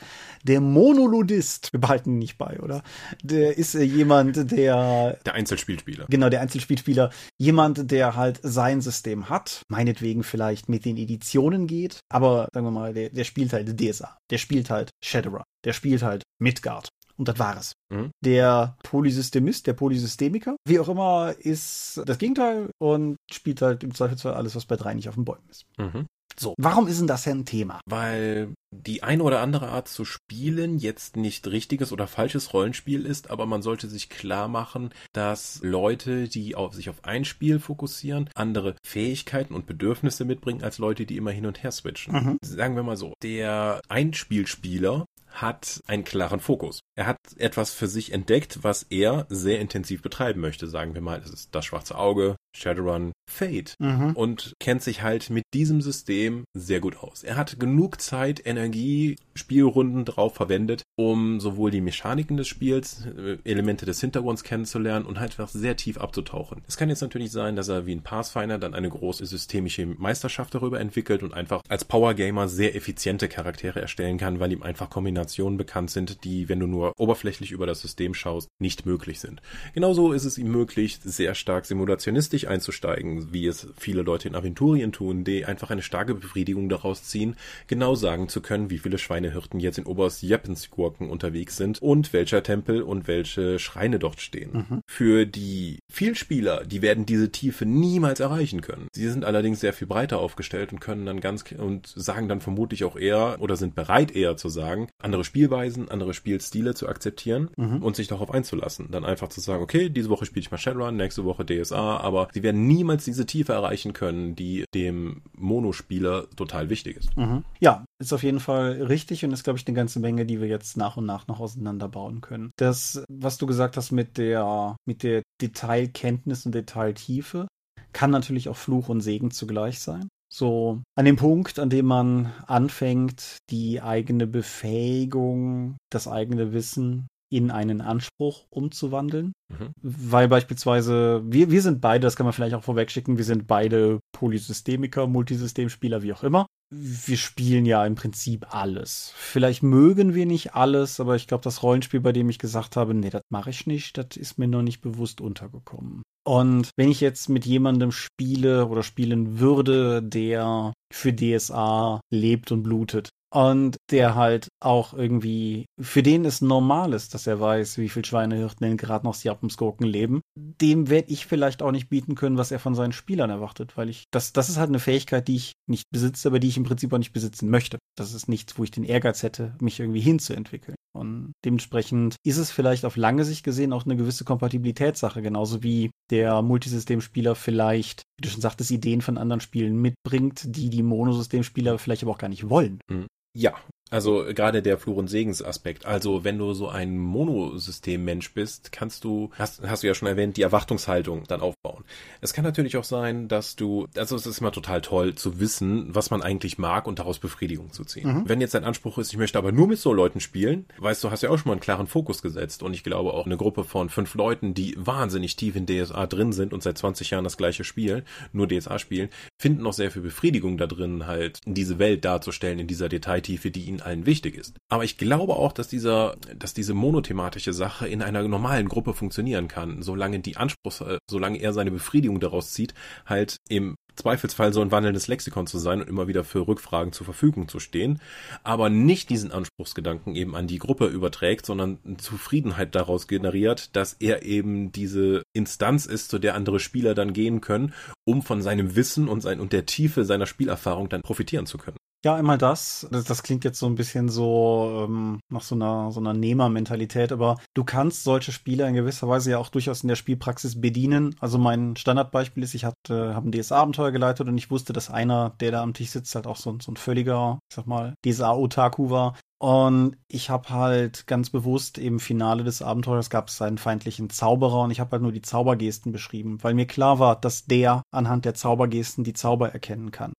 Der Monolodist, wir behalten ihn nicht bei, oder? Der ist äh, jemand, der Der Einzelspielspieler. Genau, der Einzelspielspieler. Jemand, der halt sein System hat, meinetwegen vielleicht mit den Editionen geht, aber sagen wir mal, der, der spielt halt DSA, der spielt halt Shadowrun, der spielt halt Midgard. Und das war es. Mhm. Der Polysystemist, der Polysystemiker, wie auch immer, ist das Gegenteil und spielt halt im Zweifelsfall alles, was bei drei nicht auf den Bäumen ist. Mhm. So, warum ist denn das denn ein Thema? Weil die eine oder andere Art zu spielen jetzt nicht richtiges oder falsches Rollenspiel ist, aber man sollte sich klar machen, dass Leute, die auf sich auf ein Spiel fokussieren, andere Fähigkeiten und Bedürfnisse mitbringen als Leute, die immer hin und her switchen. Mhm. Sagen wir mal so, der Einspielspieler hat einen klaren Fokus. Er hat etwas für sich entdeckt, was er sehr intensiv betreiben möchte. Sagen wir mal, es ist das schwarze Auge, Shadowrun, Fate Mhm. und kennt sich halt mit diesem System sehr gut aus. Er hat genug Zeit, Energie, Spielrunden drauf verwendet, um sowohl die Mechaniken des Spiels, äh, Elemente des Hintergrunds kennenzulernen und halt einfach sehr tief abzutauchen. Es kann jetzt natürlich sein, dass er wie ein Pathfinder dann eine große systemische Meisterschaft darüber entwickelt und einfach als Power Gamer sehr effiziente Charaktere erstellen kann, weil ihm einfach Kombinationen bekannt sind, die, wenn du nur oberflächlich über das System schaust, nicht möglich sind. Genauso ist es ihm möglich, sehr stark simulationistisch ruhig einzusteigen, wie es viele Leute in Aventurien tun, die einfach eine starke Befriedigung daraus ziehen, genau sagen zu können, wie viele Schweinehirten jetzt in Oberst Jeppensgurken unterwegs sind und welcher Tempel und welche Schreine dort stehen. Mhm. Für die Vielspieler, die werden diese Tiefe niemals erreichen können. Sie sind allerdings sehr viel breiter aufgestellt und können dann ganz und sagen dann vermutlich auch eher oder sind bereit eher zu sagen, andere Spielweisen, andere Spielstile zu akzeptieren mhm. und sich darauf einzulassen. Dann einfach zu sagen, okay, diese Woche spiele ich mal Shadowrun, nächste Woche DSA, aber sie werden niemals diese Tiefe erreichen können, die dem Monospieler total wichtig ist. Mhm. Ja, ist auf jeden Fall richtig und ist, glaube ich, eine ganze Menge, die wir jetzt nach und nach noch auseinanderbauen können. Das, was du gesagt hast mit der, mit der Detailkenntnis und Detailtiefe, kann natürlich auch Fluch und Segen zugleich sein. So an dem Punkt, an dem man anfängt, die eigene Befähigung, das eigene Wissen in einen Anspruch umzuwandeln. Mhm. Weil beispielsweise, wir, wir sind beide, das kann man vielleicht auch vorwegschicken, wir sind beide Polysystemiker, Multisystemspieler, wie auch immer. Wir spielen ja im Prinzip alles. Vielleicht mögen wir nicht alles, aber ich glaube, das Rollenspiel, bei dem ich gesagt habe, nee, das mache ich nicht, das ist mir noch nicht bewusst untergekommen. Und wenn ich jetzt mit jemandem spiele oder spielen würde, der für DSA lebt und blutet, und der halt auch irgendwie, für den es normal ist, dass er weiß, wie viel Schweinehirten denn gerade noch Siapumsgurken leben, dem werde ich vielleicht auch nicht bieten können, was er von seinen Spielern erwartet, weil ich, das, das ist halt eine Fähigkeit, die ich nicht besitze, aber die ich im Prinzip auch nicht besitzen möchte. Das ist nichts, wo ich den Ehrgeiz hätte, mich irgendwie hinzuentwickeln. Und dementsprechend ist es vielleicht auf lange Sicht gesehen auch eine gewisse Kompatibilitätssache, genauso wie der Multisystemspieler vielleicht, wie du schon sagtest, Ideen von anderen Spielen mitbringt, die die Monosystemspieler vielleicht aber auch gar nicht wollen. Mhm. Ja, also gerade der Fluch- und Segensaspekt. Also wenn du so ein Monosystem-Mensch bist, kannst du, hast, hast du ja schon erwähnt, die Erwartungshaltung dann aufbauen. Es kann natürlich auch sein, dass du, also es ist immer total toll zu wissen, was man eigentlich mag und daraus Befriedigung zu ziehen. Mhm. Wenn jetzt dein Anspruch ist, ich möchte aber nur mit so Leuten spielen, weißt du, hast ja auch schon mal einen klaren Fokus gesetzt. Und ich glaube auch eine Gruppe von fünf Leuten, die wahnsinnig tief in DSA drin sind und seit 20 Jahren das gleiche spielen, nur DSA spielen, finden auch sehr viel Befriedigung da drin, halt diese Welt darzustellen in dieser Detailtiefe, die ihnen allen wichtig ist. Aber ich glaube auch, dass dieser, dass diese monothematische Sache in einer normalen Gruppe funktionieren kann, solange die Anspruchs, äh, solange er seine Befriedigung daraus zieht, halt im Zweifelsfall so ein wandelndes Lexikon zu sein und immer wieder für Rückfragen zur Verfügung zu stehen, aber nicht diesen Anspruchsgedanken eben an die Gruppe überträgt, sondern Zufriedenheit daraus generiert, dass er eben diese Instanz ist, zu der andere Spieler dann gehen können, um von seinem Wissen und, sein, und der Tiefe seiner Spielerfahrung dann profitieren zu können. Ja, einmal das. das. klingt jetzt so ein bisschen so ähm, nach so einer, so einer Nehmermentalität, aber du kannst solche Spiele in gewisser Weise ja auch durchaus in der Spielpraxis bedienen. Also mein Standardbeispiel ist, ich hatte, habe ein DSA-Abenteuer geleitet und ich wusste, dass einer, der da am Tisch sitzt, halt auch so, so ein völliger, ich sag mal, DSA-Otaku war. Und ich habe halt ganz bewusst im Finale des Abenteuers gab es einen feindlichen Zauberer und ich habe halt nur die Zaubergesten beschrieben, weil mir klar war, dass der anhand der Zaubergesten die Zauber erkennen kann.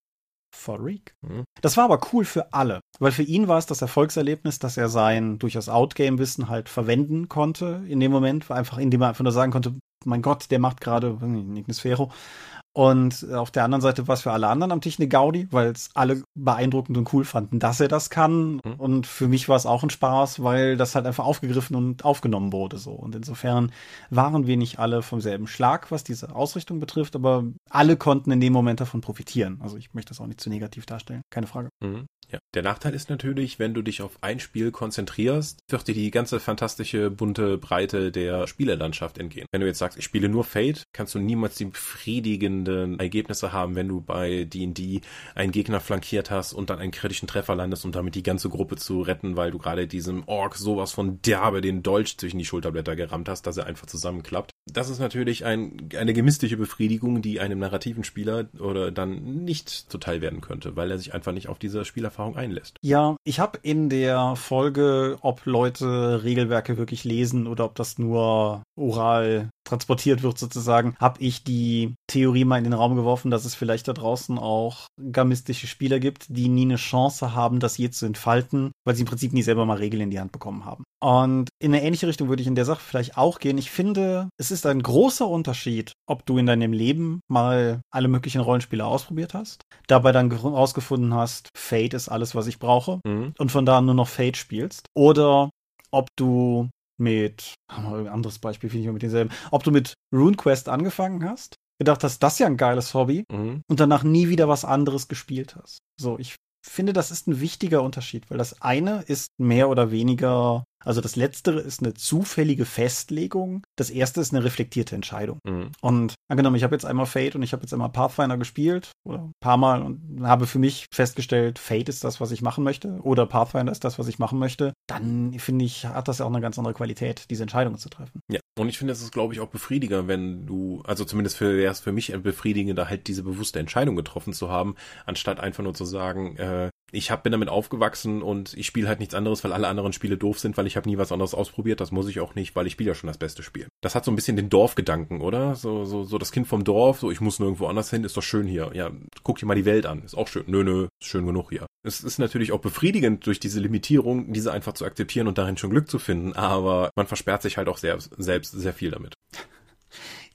Freak. Mhm. Das war aber cool für alle, weil für ihn war es das Erfolgserlebnis, dass er sein durchaus Outgame-Wissen halt verwenden konnte in dem Moment, einfach indem er einfach nur sagen konnte, mein Gott, der macht gerade Ignisphero und auf der anderen Seite war es für alle anderen am Tisch eine Gaudi, weil es alle beeindruckend und cool fanden, dass er das kann. Mhm. Und für mich war es auch ein Spaß, weil das halt einfach aufgegriffen und aufgenommen wurde so. Und insofern waren wir nicht alle vom selben Schlag, was diese Ausrichtung betrifft, aber alle konnten in dem Moment davon profitieren. Also ich möchte das auch nicht zu negativ darstellen, keine Frage. Mhm. Ja, der Nachteil ist natürlich, wenn du dich auf ein Spiel konzentrierst, wird dir die ganze fantastische bunte Breite der Spielelandschaft entgehen. Wenn du jetzt sagst, ich spiele nur Fate, kannst du niemals die befriedigenden Ergebnisse haben, wenn du bei D&D einen Gegner flankiert hast und dann einen kritischen Treffer landest, um damit die ganze Gruppe zu retten, weil du gerade diesem Ork sowas von derbe den Dolch zwischen die Schulterblätter gerammt hast, dass er einfach zusammenklappt. Das ist natürlich ein, eine gemistige Befriedigung, die einem narrativen Spieler oder dann nicht zuteil werden könnte, weil er sich einfach nicht auf diese Spieler Erfahrung einlässt. Ja, ich habe in der Folge, ob Leute Regelwerke wirklich lesen oder ob das nur oral transportiert wird sozusagen, habe ich die Theorie mal in den Raum geworfen, dass es vielleicht da draußen auch gamistische Spieler gibt, die nie eine Chance haben, das je zu entfalten, weil sie im Prinzip nie selber mal Regeln in die Hand bekommen haben. Und in eine ähnliche Richtung würde ich in der Sache vielleicht auch gehen. Ich finde, es ist ein großer Unterschied, ob du in deinem Leben mal alle möglichen Rollenspiele ausprobiert hast, dabei dann herausgefunden hast, Fate ist alles, was ich brauche mhm. und von da nur noch Fate spielst, oder ob du mit, ein anderes Beispiel finde ich mit denselben, ob du mit RuneQuest angefangen hast gedacht hast, das ist ja ein geiles Hobby Mhm. und danach nie wieder was anderes gespielt hast. So, ich finde, das ist ein wichtiger Unterschied, weil das eine ist mehr oder weniger, also das letztere ist eine zufällige Festlegung, das erste ist eine reflektierte Entscheidung. Mhm. Und angenommen, ich habe jetzt einmal Fate und ich habe jetzt einmal Pathfinder gespielt oder ein paar Mal und habe für mich festgestellt, Fate ist das, was ich machen möchte oder Pathfinder ist das, was ich machen möchte, dann finde ich, hat das ja auch eine ganz andere Qualität, diese Entscheidungen zu treffen. Ja, und ich finde, es ist, glaube ich, auch befriediger, wenn du, also zumindest für, wäre es für mich befriedigender, halt diese bewusste Entscheidung getroffen zu haben, anstatt einfach nur zu sagen, äh, ich hab, bin damit aufgewachsen und ich spiele halt nichts anderes, weil alle anderen Spiele doof sind, weil ich habe nie was anderes ausprobiert, das muss ich auch nicht, weil ich spiele ja schon das beste Spiel. Das hat so ein bisschen den Dorfgedanken, oder? So, so, so das Kind vom Dorf, so ich muss nirgendwo anders hin, ist doch schön hier. Ja, guck dir mal die Welt an, ist auch schön. Nö, nö, ist schön genug hier. Es ist natürlich auch befriedigend, durch diese Limitierung, diese einfach zu akzeptieren und darin schon Glück zu finden, aber man versperrt sich halt auch sehr, selbst sehr viel damit.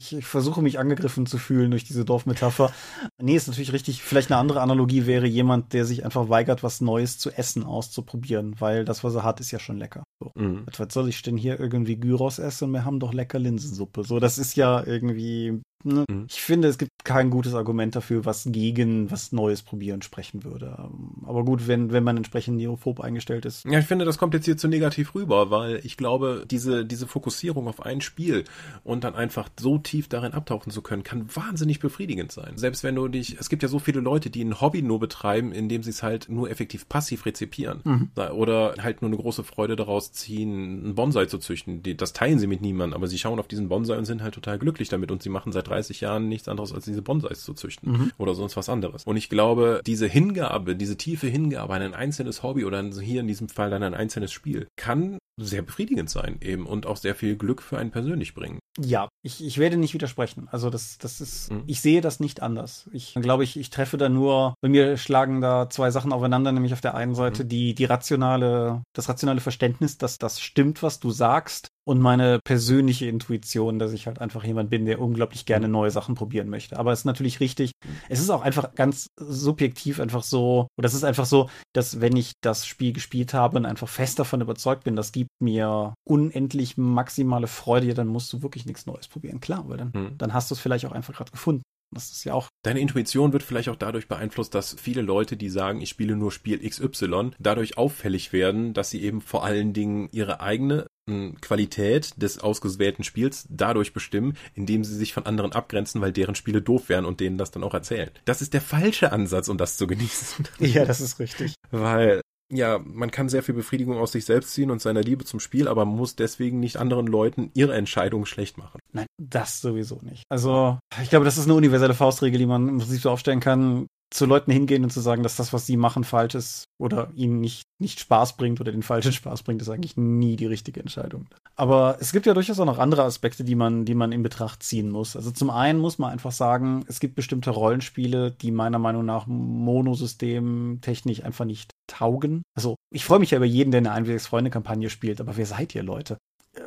Ich, ich versuche mich angegriffen zu fühlen durch diese Dorfmetapher. Nee, ist natürlich richtig. Vielleicht eine andere Analogie wäre jemand, der sich einfach weigert, was Neues zu essen auszuprobieren, weil das, was er hat, ist ja schon lecker. So. Mhm. Was soll ich denn hier irgendwie Gyros essen wir haben doch lecker Linsensuppe? So, das ist ja irgendwie. Ne? Mhm. Ich finde, es gibt kein gutes Argument dafür, was gegen was Neues probieren sprechen würde. Aber gut, wenn, wenn man entsprechend neophob eingestellt ist. Ja, ich finde, das kommt jetzt hier zu negativ rüber, weil ich glaube, diese, diese Fokussierung auf ein Spiel und dann einfach so tief darin abtauchen zu können, kann wahnsinnig befriedigend sein. Selbst wenn du dich, es gibt ja so viele Leute, die ein Hobby nur betreiben, indem sie es halt nur effektiv passiv rezipieren. Mhm. Oder halt nur eine große Freude daraus ziehen, einen Bonsai zu züchten. Das teilen sie mit niemandem, aber sie schauen auf diesen Bonsai und sind halt total glücklich damit und sie machen seit 30 Jahren nichts anderes, als diese Bonsais zu züchten. Mhm. Oder sonst was anderes. Und ich glaube, diese Hingabe, diese tiefe Hingabe an ein einzelnes Hobby oder hier in diesem Fall dann ein einzelnes Spiel, kann sehr befriedigend sein eben und auch sehr viel Glück für einen persönlich bringen. Ja, ich, ich werde nicht widersprechen. Also das, das ist, Mhm. ich sehe das nicht anders. Ich glaube, ich, ich treffe da nur, bei mir schlagen da zwei Sachen aufeinander, nämlich auf der einen Seite Mhm. die, die rationale, das rationale Verständnis, dass das stimmt, was du sagst, und meine persönliche Intuition, dass ich halt einfach jemand bin, der unglaublich gerne Mhm. neue Sachen probieren möchte. Aber es ist natürlich richtig. Es ist auch einfach ganz subjektiv einfach so, oder es ist einfach so, dass wenn ich das Spiel gespielt habe und einfach fest davon überzeugt bin, das gibt mir unendlich maximale Freude, ja, dann musst du wirklich nichts Neues probieren. Klar, weil dann, Mhm. dann hast du es vielleicht auch einfach gerade gefunden. Das ist ja auch Deine Intuition wird vielleicht auch dadurch beeinflusst, dass viele Leute, die sagen, ich spiele nur Spiel XY, dadurch auffällig werden, dass sie eben vor allen Dingen ihre eigene mh, Qualität des ausgewählten Spiels dadurch bestimmen, indem sie sich von anderen abgrenzen, weil deren Spiele doof wären und denen das dann auch erzählen. Das ist der falsche Ansatz, um das zu genießen. Ja, das ist richtig. Weil, ja, man kann sehr viel Befriedigung aus sich selbst ziehen und seiner Liebe zum Spiel, aber man muss deswegen nicht anderen Leuten ihre Entscheidungen schlecht machen. Nein, das sowieso nicht. Also, ich glaube, das ist eine universelle Faustregel, die man im Prinzip so aufstellen kann, zu Leuten hingehen und zu sagen, dass das, was sie machen, falsch ist oder ihnen nicht, nicht Spaß bringt oder den falschen Spaß bringt, ist eigentlich nie die richtige Entscheidung. Aber es gibt ja durchaus auch noch andere Aspekte, die man, die man in Betracht ziehen muss. Also zum einen muss man einfach sagen, es gibt bestimmte Rollenspiele, die meiner Meinung nach Monosystem technisch einfach nicht taugen. Also ich freue mich ja über jeden, der eine Einwegs-Freunde-Kampagne spielt, aber wer seid ihr Leute?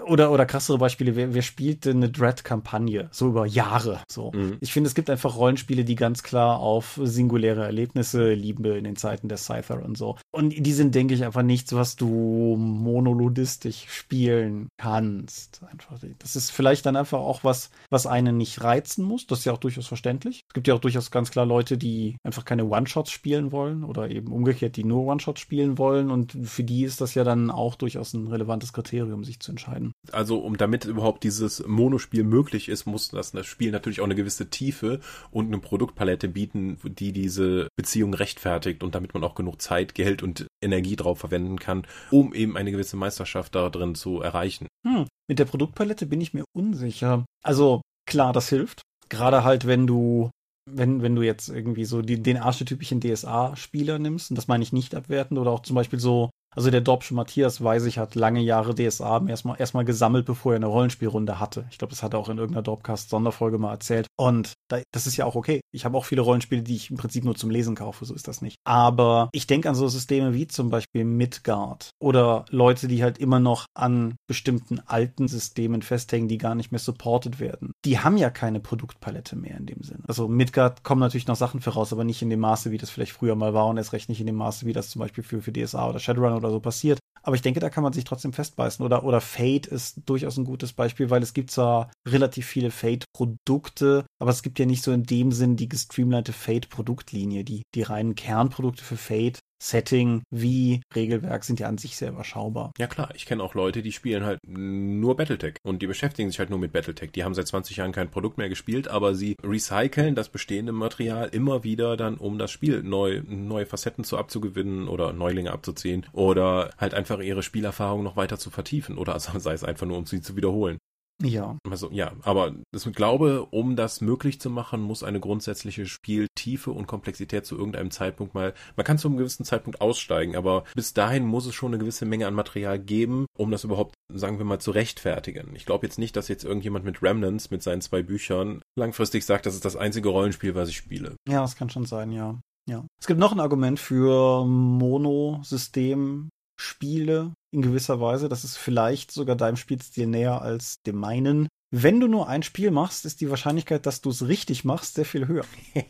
Oder, oder krassere Beispiele, wer, wer spielt denn eine Dread-Kampagne? So über Jahre. So. Mhm. Ich finde, es gibt einfach Rollenspiele, die ganz klar auf singuläre Erlebnisse lieben in den Zeiten der Scyther und so. Und die sind, denke ich, einfach nichts, was du monolodistisch spielen kannst. Einfach. Das ist vielleicht dann einfach auch was, was einen nicht reizen muss. Das ist ja auch durchaus verständlich. Es gibt ja auch durchaus ganz klar Leute, die einfach keine One-Shots spielen wollen oder eben umgekehrt, die nur One-Shots spielen wollen. Und für die ist das ja dann auch durchaus ein relevantes Kriterium, sich zu entscheiden. Also, um damit überhaupt dieses Monospiel möglich ist, muss das, das Spiel natürlich auch eine gewisse Tiefe und eine Produktpalette bieten, die diese Beziehung rechtfertigt und damit man auch genug Zeit, Geld und Energie drauf verwenden kann, um eben eine gewisse Meisterschaft da drin zu erreichen. Hm, mit der Produktpalette bin ich mir unsicher. Also klar, das hilft. Gerade halt, wenn du, wenn, wenn du jetzt irgendwie so die, den archetypischen DSA-Spieler nimmst, und das meine ich nicht abwertend, oder auch zum Beispiel so, also der Dorpsche Matthias, weiß ich, hat lange Jahre DSA erstmal erstmal gesammelt, bevor er eine Rollenspielrunde hatte. Ich glaube, das hat er auch in irgendeiner Dorpcast-Sonderfolge mal erzählt. Und da, das ist ja auch okay. Ich habe auch viele Rollenspiele, die ich im Prinzip nur zum Lesen kaufe, so ist das nicht. Aber ich denke an so Systeme wie zum Beispiel Midgard oder Leute, die halt immer noch an bestimmten alten Systemen festhängen, die gar nicht mehr supported werden. Die haben ja keine Produktpalette mehr in dem Sinn. Also Midgard kommen natürlich noch Sachen für raus, aber nicht in dem Maße, wie das vielleicht früher mal war und erst recht nicht in dem Maße, wie das zum Beispiel für, für DSA oder Shadowrun oder so passiert. Aber ich denke, da kann man sich trotzdem festbeißen. Oder, oder Fate ist durchaus ein gutes Beispiel, weil es gibt zwar relativ viele Fate-Produkte, aber es gibt ja nicht so in dem Sinn die gestreamlinete Fate-Produktlinie. Die, die reinen Kernprodukte für Fate Setting wie Regelwerk sind ja an sich sehr überschaubar. Ja klar, ich kenne auch Leute, die spielen halt nur Battletech und die beschäftigen sich halt nur mit Battletech. Die haben seit 20 Jahren kein Produkt mehr gespielt, aber sie recyceln das bestehende Material immer wieder dann, um das Spiel neu, neue Facetten zu abzugewinnen oder Neulinge abzuziehen oder halt einfach ihre Spielerfahrung noch weiter zu vertiefen oder sei es einfach nur, um sie zu wiederholen. Ja. Also, ja, aber das mit Glaube, um das möglich zu machen, muss eine grundsätzliche Spieltiefe und Komplexität zu irgendeinem Zeitpunkt mal, man kann zu einem gewissen Zeitpunkt aussteigen, aber bis dahin muss es schon eine gewisse Menge an Material geben, um das überhaupt, sagen wir mal, zu rechtfertigen. Ich glaube jetzt nicht, dass jetzt irgendjemand mit Remnants, mit seinen zwei Büchern, langfristig sagt, das ist das einzige Rollenspiel, was ich spiele. Ja, das kann schon sein, ja. Ja. Es gibt noch ein Argument für Monosystem Spiele in gewisser Weise. Das ist vielleicht sogar deinem Spielstil näher als dem meinen. Wenn du nur ein Spiel machst, ist die Wahrscheinlichkeit, dass du es richtig machst, sehr viel höher.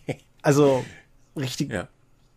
Also richtig, ja.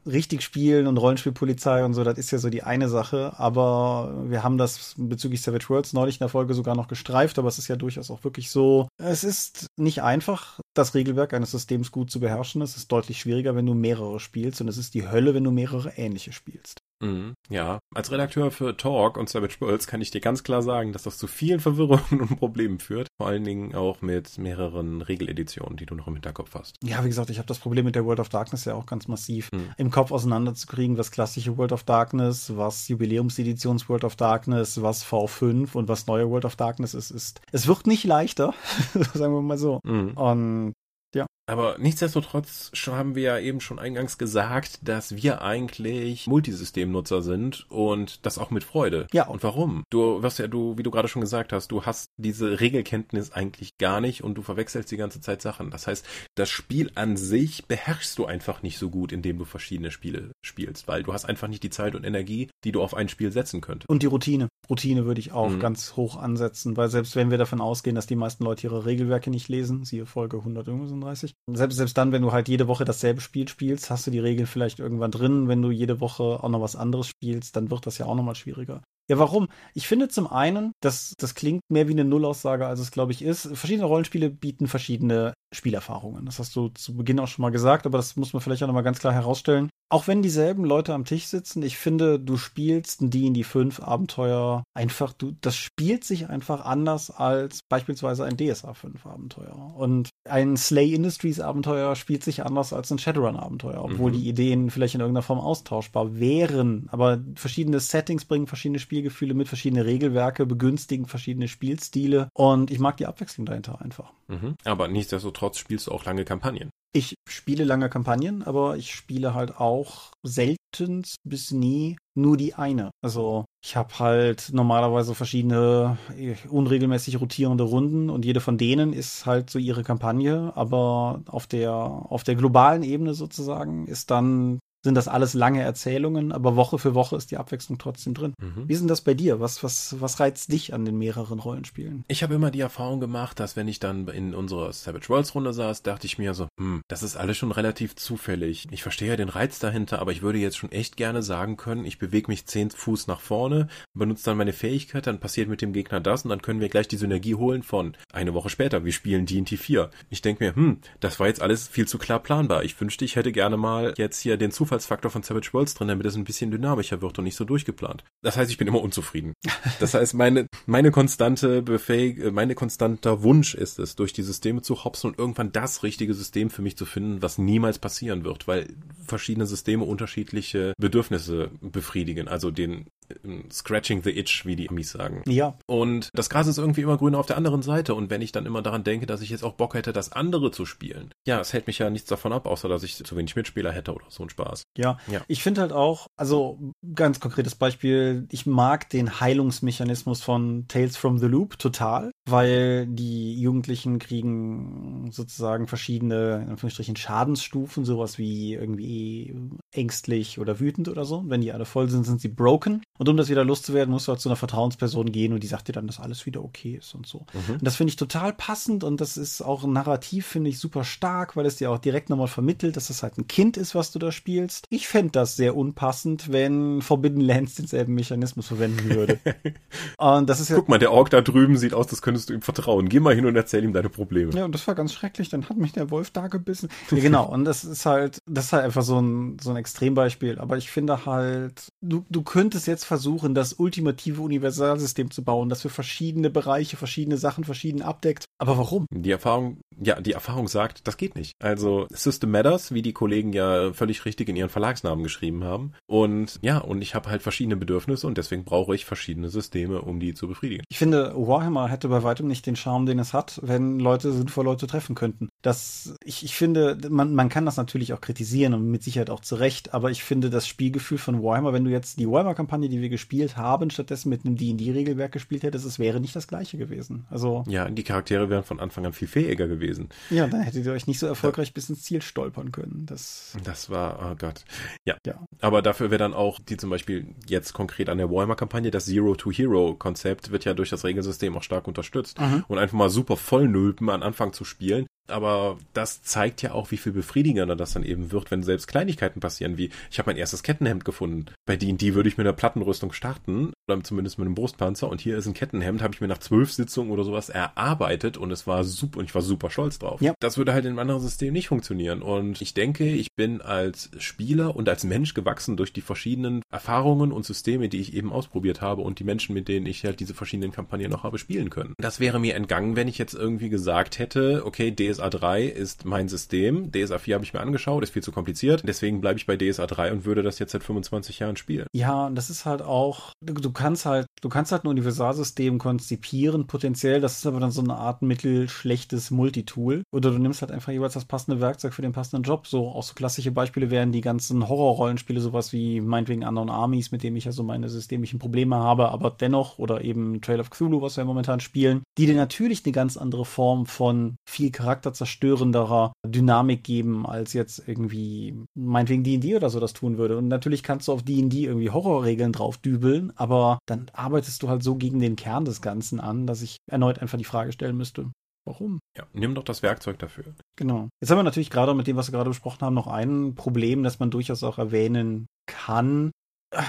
richtig spielen und Rollenspielpolizei und so, das ist ja so die eine Sache. Aber wir haben das bezüglich Savage Worlds neulich in der Folge sogar noch gestreift, aber es ist ja durchaus auch wirklich so. Es ist nicht einfach, das Regelwerk eines Systems gut zu beherrschen. Es ist deutlich schwieriger, wenn du mehrere spielst und es ist die Hölle, wenn du mehrere ähnliche spielst. Mhm, ja, als Redakteur für Talk und Savage Worlds kann ich dir ganz klar sagen, dass das zu vielen Verwirrungen und Problemen führt. Vor allen Dingen auch mit mehreren Regeleditionen, die du noch im Hinterkopf hast. Ja, wie gesagt, ich habe das Problem mit der World of Darkness ja auch ganz massiv mhm. im Kopf auseinanderzukriegen, was klassische World of Darkness, was Jubiläumseditions World of Darkness, was V5 und was neue World of Darkness ist. ist. Es wird nicht leichter, sagen wir mal so. Mhm. Und ja. Aber nichtsdestotrotz haben wir ja eben schon eingangs gesagt, dass wir eigentlich Multisystemnutzer sind und das auch mit Freude. Ja. Und warum? Du wirst ja, du, wie du gerade schon gesagt hast, du hast diese Regelkenntnis eigentlich gar nicht und du verwechselst die ganze Zeit Sachen. Das heißt, das Spiel an sich beherrschst du einfach nicht so gut, indem du verschiedene Spiele spielst, weil du hast einfach nicht die Zeit und Energie, die du auf ein Spiel setzen könntest. Und die Routine. Routine würde ich auch mhm. ganz hoch ansetzen, weil selbst wenn wir davon ausgehen, dass die meisten Leute ihre Regelwerke nicht lesen, siehe Folge 135, selbst, selbst dann, wenn du halt jede Woche dasselbe Spiel spielst, hast du die Regeln vielleicht irgendwann drin. Wenn du jede Woche auch noch was anderes spielst, dann wird das ja auch nochmal schwieriger. Ja, warum? Ich finde zum einen, dass das klingt mehr wie eine Nullaussage, als es glaube ich ist. Verschiedene Rollenspiele bieten verschiedene Spielerfahrungen. Das hast du zu Beginn auch schon mal gesagt, aber das muss man vielleicht auch nochmal ganz klar herausstellen. Auch wenn dieselben Leute am Tisch sitzen, ich finde, du spielst ein D&D 5 Abenteuer einfach, du, das spielt sich einfach anders als beispielsweise ein DSA 5 Abenteuer. Und ein Slay Industries Abenteuer spielt sich anders als ein Shadowrun Abenteuer, obwohl mhm. die Ideen vielleicht in irgendeiner Form austauschbar wären. Aber verschiedene Settings bringen verschiedene Spielgefühle mit, verschiedene Regelwerke begünstigen verschiedene Spielstile und ich mag die Abwechslung dahinter einfach. Mhm. Aber nichtsdestotrotz spielst du auch lange Kampagnen. Ich spiele lange Kampagnen, aber ich spiele halt auch selten bis nie nur die eine. Also ich habe halt normalerweise verschiedene äh, unregelmäßig rotierende Runden und jede von denen ist halt so ihre Kampagne, aber auf der auf der globalen Ebene sozusagen ist dann sind das alles lange Erzählungen, aber Woche für Woche ist die Abwechslung trotzdem drin. Mhm. Wie ist denn das bei dir? Was, was, was reizt dich an den mehreren Rollenspielen? Ich habe immer die Erfahrung gemacht, dass wenn ich dann in unserer Savage Worlds Runde saß, dachte ich mir so, hm, das ist alles schon relativ zufällig. Ich verstehe ja den Reiz dahinter, aber ich würde jetzt schon echt gerne sagen können, ich bewege mich zehn Fuß nach vorne, benutze dann meine Fähigkeit, dann passiert mit dem Gegner das und dann können wir gleich die Synergie holen von eine Woche später, wir spielen D&T 4. Ich denke mir, hm, das war jetzt alles viel zu klar planbar. Ich wünschte, ich hätte gerne mal jetzt hier den Zufall Zufallsfaktor von Savage Worlds drin, damit es ein bisschen dynamischer wird und nicht so durchgeplant. Das heißt, ich bin immer unzufrieden. Das heißt, meine, meine konstante Befähig, äh, meine konstanter Wunsch ist es, durch die Systeme zu hopsen und irgendwann das richtige System für mich zu finden, was niemals passieren wird, weil verschiedene Systeme unterschiedliche Bedürfnisse befriedigen. Also den scratching the itch, wie die Amis sagen. Ja. Und das Gras ist irgendwie immer grüner auf der anderen Seite. Und wenn ich dann immer daran denke, dass ich jetzt auch Bock hätte, das andere zu spielen, ja, es hält mich ja nichts davon ab, außer dass ich zu wenig Mitspieler hätte oder so ein Spaß. Ja. ja. Ich finde halt auch, also ganz konkretes Beispiel, ich mag den Heilungsmechanismus von Tales from the Loop total, weil die Jugendlichen kriegen sozusagen verschiedene, in Anführungsstrichen, Schadensstufen, sowas wie irgendwie ängstlich oder wütend oder so. Wenn die alle voll sind, sind sie broken. Und um das wieder loszuwerden, musst du halt zu einer Vertrauensperson gehen und die sagt dir dann, dass alles wieder okay ist und so. Mhm. Und das finde ich total passend und das ist auch narrativ, finde ich, super stark, weil es dir auch direkt nochmal vermittelt, dass es halt ein Kind ist, was du da spielst. Ich fände das sehr unpassend, wenn Forbidden Lands denselben Mechanismus verwenden würde. und das ist ja. Guck mal, der Ork da drüben sieht aus, das könntest du ihm vertrauen. Geh mal hin und erzähl ihm deine Probleme. Ja, und das war ganz schrecklich. Dann hat mich der Wolf da gebissen. Ja, genau. Und das ist halt, das ist halt einfach so ein, so ein Extrembeispiel. Aber ich finde halt, du, du könntest jetzt versuchen, das ultimative Universalsystem zu bauen, das für verschiedene Bereiche, verschiedene Sachen, verschieden abdeckt. Aber warum? Die Erfahrung, ja, die Erfahrung sagt, das geht nicht. Also System Matters, wie die Kollegen ja völlig richtig in ihren Verlagsnamen geschrieben haben. Und ja, und ich habe halt verschiedene Bedürfnisse und deswegen brauche ich verschiedene Systeme, um die zu befriedigen. Ich finde, Warhammer hätte bei weitem nicht den Charme, den es hat, wenn Leute sinnvoll Leute treffen könnten. Das, ich, ich finde, man, man kann das natürlich auch kritisieren und mit Sicherheit auch zu Recht, aber ich finde das Spielgefühl von Warhammer, wenn du jetzt die Warhammer-Kampagne, die wir gespielt haben, stattdessen mit einem D&D-Regelwerk gespielt hättest, es wäre nicht das gleiche gewesen. Also. Ja, die Charaktere wären von Anfang an viel fähiger gewesen. Ja, dann hättet ihr euch nicht so erfolgreich ja. bis ins Ziel stolpern können. Das, das war, oh Gott. Ja. ja. Aber dafür wäre dann auch die zum Beispiel jetzt konkret an der Warhammer-Kampagne, das Zero-to-Hero-Konzept wird ja durch das Regelsystem auch stark unterstützt. Mhm. Und einfach mal super vollnülpen an Anfang zu spielen, aber das zeigt ja auch, wie viel befriedigender das dann eben wird, wenn selbst Kleinigkeiten passieren, wie ich habe mein erstes Kettenhemd gefunden. Bei D&D würde ich mit einer Plattenrüstung starten, oder zumindest mit einem Brustpanzer, und hier ist ein Kettenhemd, habe ich mir nach zwölf Sitzungen oder sowas erarbeitet und es war super, und ich war super stolz drauf. Ja. Das würde halt in einem anderen System nicht funktionieren. Und ich denke, ich bin als Spieler und als Mensch gewachsen durch die verschiedenen Erfahrungen und Systeme, die ich eben ausprobiert habe und die Menschen, mit denen ich halt diese verschiedenen Kampagnen noch habe spielen können. Das wäre mir entgangen, wenn ich jetzt irgendwie gesagt hätte, okay, DS DSA 3 ist mein System. DSA 4 habe ich mir angeschaut, ist viel zu kompliziert. Deswegen bleibe ich bei DSA 3 und würde das jetzt seit 25 Jahren spielen. Ja, und das ist halt auch, du, kannst halt, du kannst halt ein Universalsystem konzipieren, potenziell. Das ist aber dann so eine Art mittelschlechtes Multitool. Oder du nimmst halt einfach jeweils das passende Werkzeug für den passenden Job. So, auch so klassische Beispiele wären die ganzen Horrorrollenspiele, sowas wie meinetwegen Unknown Armies, mit dem ich ja so meine systemischen Probleme habe, aber dennoch, oder eben Trail of Cthulhu, was wir momentan spielen, die dir natürlich eine ganz andere Form von viel Charakter charakterzerstörenderer Dynamik geben, als jetzt irgendwie meinetwegen D&D oder so das tun würde. Und natürlich kannst du auf D&D irgendwie Horrorregeln drauf dübeln, aber dann arbeitest du halt so gegen den Kern des Ganzen an, dass ich erneut einfach die Frage stellen müsste, Warum? Ja, nimm doch das Werkzeug dafür. Genau. Jetzt haben wir natürlich gerade mit dem, was wir gerade besprochen haben, noch ein Problem, das man durchaus auch erwähnen kann.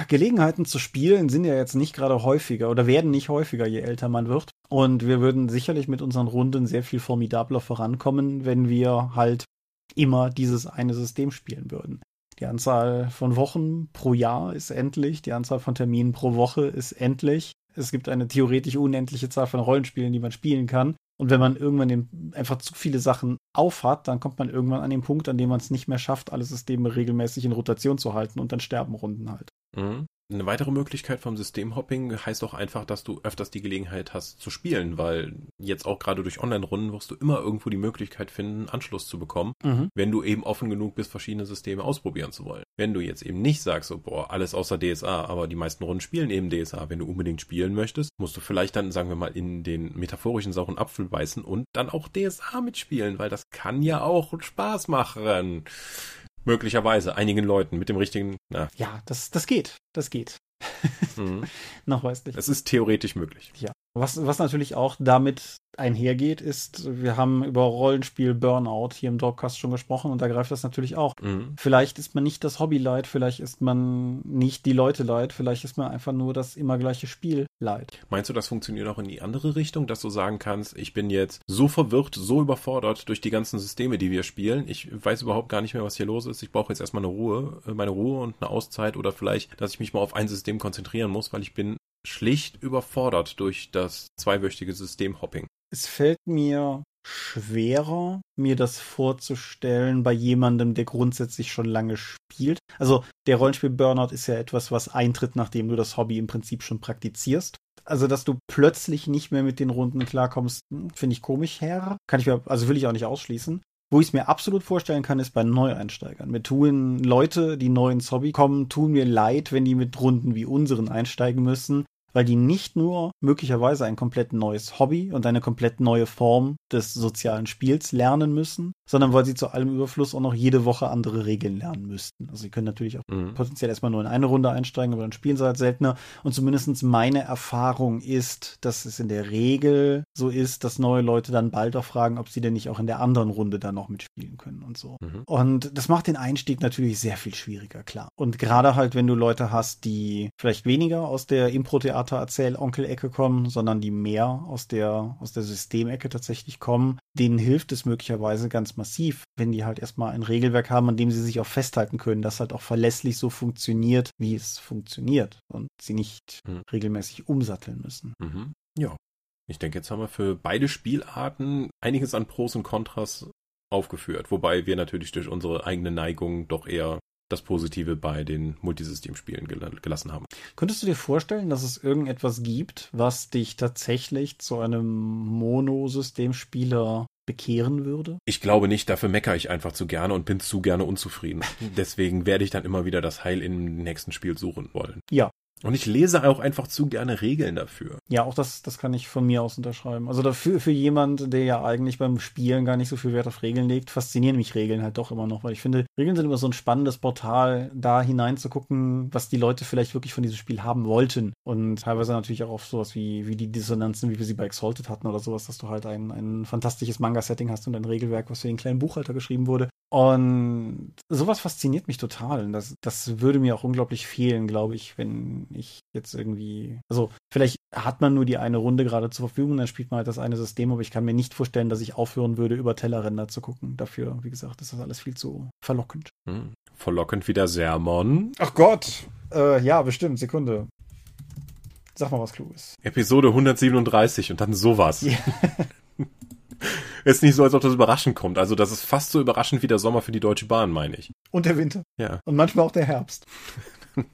Gelegenheiten zu spielen sind ja jetzt nicht gerade häufiger oder werden nicht häufiger, je älter man wird. Und wir würden sicherlich mit unseren Runden sehr viel formidabler vorankommen, wenn wir halt immer dieses eine System spielen würden. Die Anzahl von Wochen pro Jahr ist endlich, die Anzahl von Terminen pro Woche ist endlich. Es gibt eine theoretisch unendliche Zahl von Rollenspielen, die man spielen kann. Und wenn man irgendwann den, einfach zu viele Sachen aufhat, dann kommt man irgendwann an den Punkt, an dem man es nicht mehr schafft, alle Systeme regelmäßig in Rotation zu halten und dann sterben Runden halt. Mhm. Eine weitere Möglichkeit vom Systemhopping heißt auch einfach, dass du öfters die Gelegenheit hast zu spielen, weil jetzt auch gerade durch Online-Runden wirst du immer irgendwo die Möglichkeit finden, Anschluss zu bekommen, mhm. wenn du eben offen genug bist, verschiedene Systeme ausprobieren zu wollen. Wenn du jetzt eben nicht sagst, so, boah, alles außer DSA, aber die meisten Runden spielen eben DSA, wenn du unbedingt spielen möchtest, musst du vielleicht dann, sagen wir mal, in den metaphorischen sauren Apfel beißen und dann auch DSA mitspielen, weil das kann ja auch Spaß machen. Möglicherweise einigen Leuten mit dem richtigen. Na. Ja, das, das geht. Das geht. mhm. Nachweislich. Es ist theoretisch möglich. Ja. Was, was natürlich auch damit einhergeht, ist, wir haben über Rollenspiel Burnout hier im Dogcast schon gesprochen und da greift das natürlich auch. Mhm. Vielleicht ist man nicht das Hobby leid, vielleicht ist man nicht die Leute leid, vielleicht ist man einfach nur das immer gleiche Spiel leid. Meinst du, das funktioniert auch in die andere Richtung, dass du sagen kannst, ich bin jetzt so verwirrt, so überfordert durch die ganzen Systeme, die wir spielen, ich weiß überhaupt gar nicht mehr, was hier los ist, ich brauche jetzt erstmal eine Ruhe, äh, meine Ruhe und eine Auszeit oder vielleicht, dass ich mich mal auf ein System konzentrieren muss, weil ich bin schlicht überfordert durch das zweiwöchige Systemhopping. Es fällt mir schwerer, mir das vorzustellen bei jemandem, der grundsätzlich schon lange spielt. Also der Rollenspiel Burnout ist ja etwas, was eintritt, nachdem du das Hobby im Prinzip schon praktizierst. Also, dass du plötzlich nicht mehr mit den Runden klarkommst, hm, finde ich komisch her. Kann ich mir, also will ich auch nicht ausschließen. Wo ich es mir absolut vorstellen kann, ist bei Neueinsteigern. Mir tun Leute, die neu ins Hobby kommen, tun mir leid, wenn die mit Runden wie unseren einsteigen müssen, weil die nicht nur möglicherweise ein komplett neues Hobby und eine komplett neue Form des sozialen Spiels lernen müssen, sondern weil sie zu allem Überfluss auch noch jede Woche andere Regeln lernen müssten. Also sie können natürlich auch mhm. potenziell erstmal nur in eine Runde einsteigen, aber dann spielen sie halt seltener. Und zumindestens meine Erfahrung ist, dass es in der Regel so ist, dass neue Leute dann bald auch fragen, ob sie denn nicht auch in der anderen Runde dann noch mitspielen können und so. Mhm. Und das macht den Einstieg natürlich sehr viel schwieriger, klar. Und gerade halt, wenn du Leute hast, die vielleicht weniger aus der Impro-Theater-Erzähl-Onkel-Ecke kommen, sondern die mehr aus der, aus der Systemecke tatsächlich kommen, denen hilft es möglicherweise ganz massiv, wenn die halt erstmal ein Regelwerk haben, an dem sie sich auch festhalten können, das halt auch verlässlich so funktioniert, wie es funktioniert und sie nicht mhm. regelmäßig umsatteln müssen. Mhm. Ja. Ich denke, jetzt haben wir für beide Spielarten einiges an Pros und Kontras aufgeführt, wobei wir natürlich durch unsere eigene Neigung doch eher das Positive bei den Multisystemspielen gelassen haben. Könntest du dir vorstellen, dass es irgendetwas gibt, was dich tatsächlich zu einem Monosystemspieler bekehren würde? Ich glaube nicht, dafür meckere ich einfach zu gerne und bin zu gerne unzufrieden. Deswegen werde ich dann immer wieder das Heil im nächsten Spiel suchen wollen. Ja, und ich lese auch einfach zu gerne Regeln dafür. Ja, auch das, das kann ich von mir aus unterschreiben. Also dafür, für jemand, der ja eigentlich beim Spielen gar nicht so viel Wert auf Regeln legt, faszinieren mich Regeln halt doch immer noch, weil ich finde, Regeln sind immer so ein spannendes Portal, da hineinzugucken, was die Leute vielleicht wirklich von diesem Spiel haben wollten. Und teilweise natürlich auch auf sowas wie, wie die Dissonanzen, wie wir sie bei Exalted hatten oder sowas, dass du halt ein, ein fantastisches Manga-Setting hast und ein Regelwerk, was für den kleinen Buchhalter geschrieben wurde. Und sowas fasziniert mich total. Das, das würde mir auch unglaublich fehlen, glaube ich, wenn ich jetzt irgendwie. Also, vielleicht hat man nur die eine Runde gerade zur Verfügung, dann spielt man halt das eine System, aber ich kann mir nicht vorstellen, dass ich aufhören würde, über Tellerränder zu gucken. Dafür, wie gesagt, ist das alles viel zu verlockend. Hm. Verlockend wie der Sermon. Ach Gott! Äh, ja, bestimmt. Sekunde. Sag mal was Kluges. Episode 137 und dann sowas. Ja. ist nicht so, als ob das überraschend kommt. Also das ist fast so überraschend wie der Sommer für die Deutsche Bahn, meine ich. Und der Winter. Ja. Und manchmal auch der Herbst.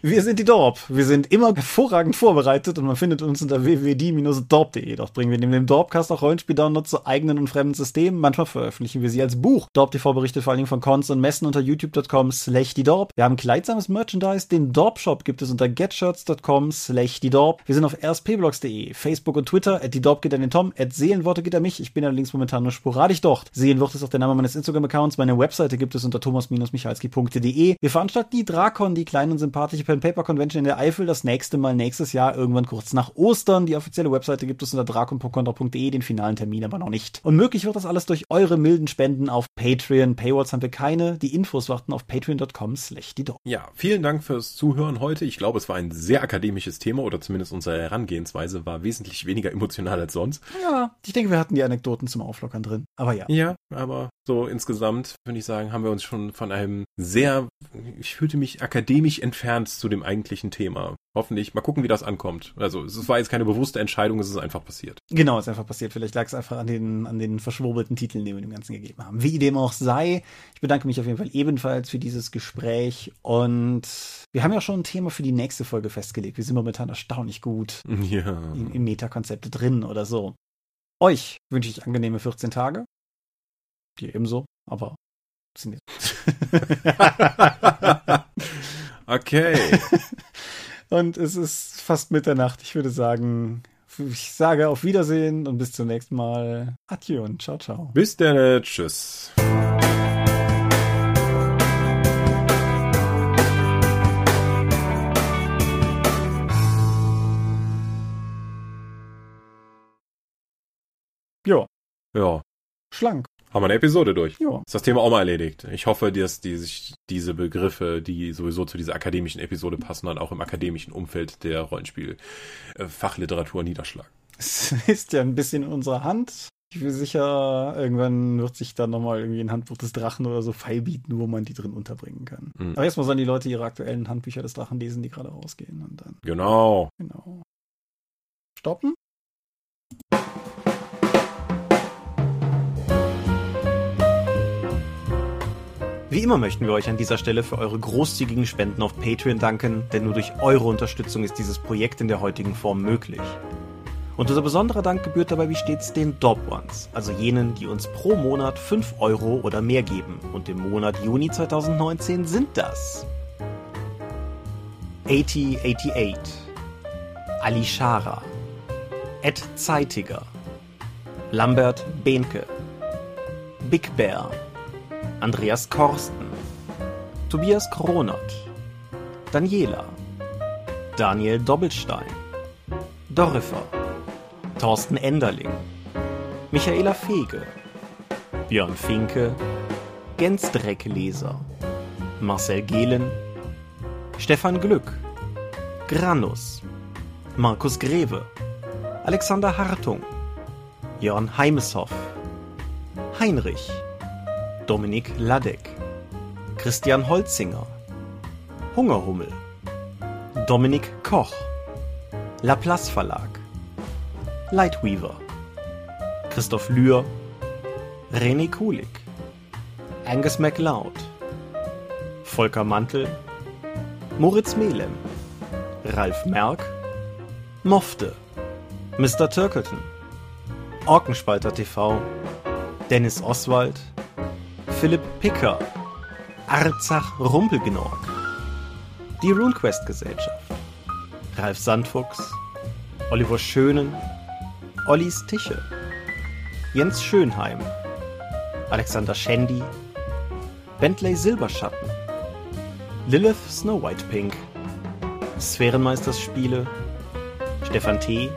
Wir sind die Dorp. Wir sind immer hervorragend vorbereitet und man findet uns unter www.die-dorp.de. Dort bringen wir neben dem Dorpcast auch Rollenspiel-Downloads zu eigenen und fremden Systemen. Manchmal veröffentlichen wir sie als Buch. Dorp TV berichtet vor allen Dingen von Cons und Messen unter youtube.com slash die Dorp. Wir haben kleidsames Merchandise. Den Dorp Shop gibt es unter getshirts.com slash die Dorp. Wir sind auf rspblogs.de, Facebook und Twitter. At die Dorp geht an den Tom. At Seelenworte geht an mich. Ich bin allerdings momentan nur sporadisch dort. Seelenwort ist auch der Name meines Instagram-Accounts. Meine Webseite gibt es unter thomas-michalski.de. Wir veranstalten die Drakon, die kleine und sympathische Pen Paper Convention in der Eifel das nächste Mal nächstes Jahr, irgendwann kurz nach Ostern. Die offizielle Webseite gibt es unter drakon.contra.de, den finalen Termin aber noch nicht. Und möglich wird das alles durch eure milden Spenden auf Patreon. Paywalls haben wir keine. Die Infos warten auf patreon.com slash die Ja, vielen Dank fürs Zuhören heute. Ich glaube, es war ein sehr akademisches Thema oder zumindest unsere Herangehensweise war wesentlich weniger emotional als sonst. Ja, ich denke, wir hatten die Anekdoten zum Auflockern drin. Aber ja. Ja, aber so insgesamt, würde ich sagen, haben wir uns schon von einem sehr, ich fühlte mich akademisch entfernt zu dem eigentlichen Thema. Hoffentlich, mal gucken, wie das ankommt. Also es war jetzt keine bewusste Entscheidung, es ist einfach passiert. Genau, es ist einfach passiert. Vielleicht lag es einfach an den, an den verschwurbelten Titeln, die wir dem Ganzen gegeben haben. Wie dem auch sei, ich bedanke mich auf jeden Fall ebenfalls für dieses Gespräch und wir haben ja schon ein Thema für die nächste Folge festgelegt. Wir sind momentan erstaunlich gut ja. im, im Metakonzepte drin oder so. Euch wünsche ich angenehme 14 Tage. Dir ebenso, aber sind jetzt. okay. und es ist fast Mitternacht. Ich würde sagen, ich sage auf Wiedersehen und bis zum nächsten Mal. Adieu und ciao, ciao. Bis dann. Tschüss. Ja. Ja. Schlank. Haben wir eine Episode durch. Ja. Ist das Thema auch mal erledigt. Ich hoffe, dass die sich diese Begriffe, die sowieso zu dieser akademischen Episode passen, dann auch im akademischen Umfeld der Rollenspiel-Fachliteratur niederschlagen. Es ist ja ein bisschen in unserer Hand. Ich bin sicher, irgendwann wird sich dann nochmal irgendwie ein Handbuch des Drachen oder so feilbieten, wo man die drin unterbringen kann. Mhm. Aber erstmal sollen die Leute ihre aktuellen Handbücher des Drachen lesen, die gerade rausgehen. Und dann. Genau. Genau. Stoppen? Wie immer möchten wir euch an dieser Stelle für eure großzügigen Spenden auf Patreon danken, denn nur durch eure Unterstützung ist dieses Projekt in der heutigen Form möglich. Und unser besonderer Dank gebührt dabei wie stets den Dob Ones, also jenen, die uns pro Monat 5 Euro oder mehr geben. Und im Monat Juni 2019 sind das 8088, Ali Schara, Ed Zeitiger, Lambert Behnke, Big Bear, Andreas Korsten, Tobias Kronert, Daniela, Daniel Doppelstein, Dorifer, Thorsten Enderling, Michaela Fege, Björn Finke, Gensdreckleser, Marcel Gehlen, Stefan Glück, Granus, Markus Greve, Alexander Hartung, Jörn Heimeshoff, Heinrich, Dominik Ladek, Christian Holzinger, Hungerhummel, Dominik Koch, Laplace Verlag, Lightweaver, Christoph Lühr, René Kulig, Angus MacLeod, Volker Mantel, Moritz Melem, Ralf Merck, Mofte, Mr. Turkleton, Orkenspalter TV, Dennis Oswald, Philipp Picker, Arzach Rumpelgnorg, die RuneQuest Gesellschaft, Ralf Sandfuchs, Oliver Schönen, Ollis Tische, Jens Schönheim, Alexander Schendi, Bentley Silberschatten, Lilith Snow White Pink, Sphärenmeisters Spiele, Stefan T.,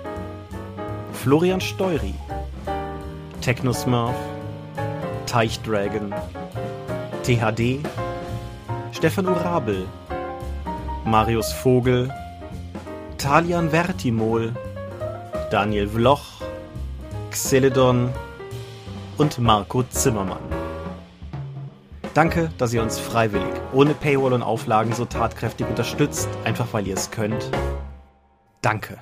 Florian Steury, Technosmurf, Teichdragon, THD, Stefan Urabel, Marius Vogel, Talian Vertimol, Daniel Vloch, Xeledon und Marco Zimmermann. Danke, dass ihr uns freiwillig, ohne Paywall und Auflagen so tatkräftig unterstützt, einfach weil ihr es könnt. Danke.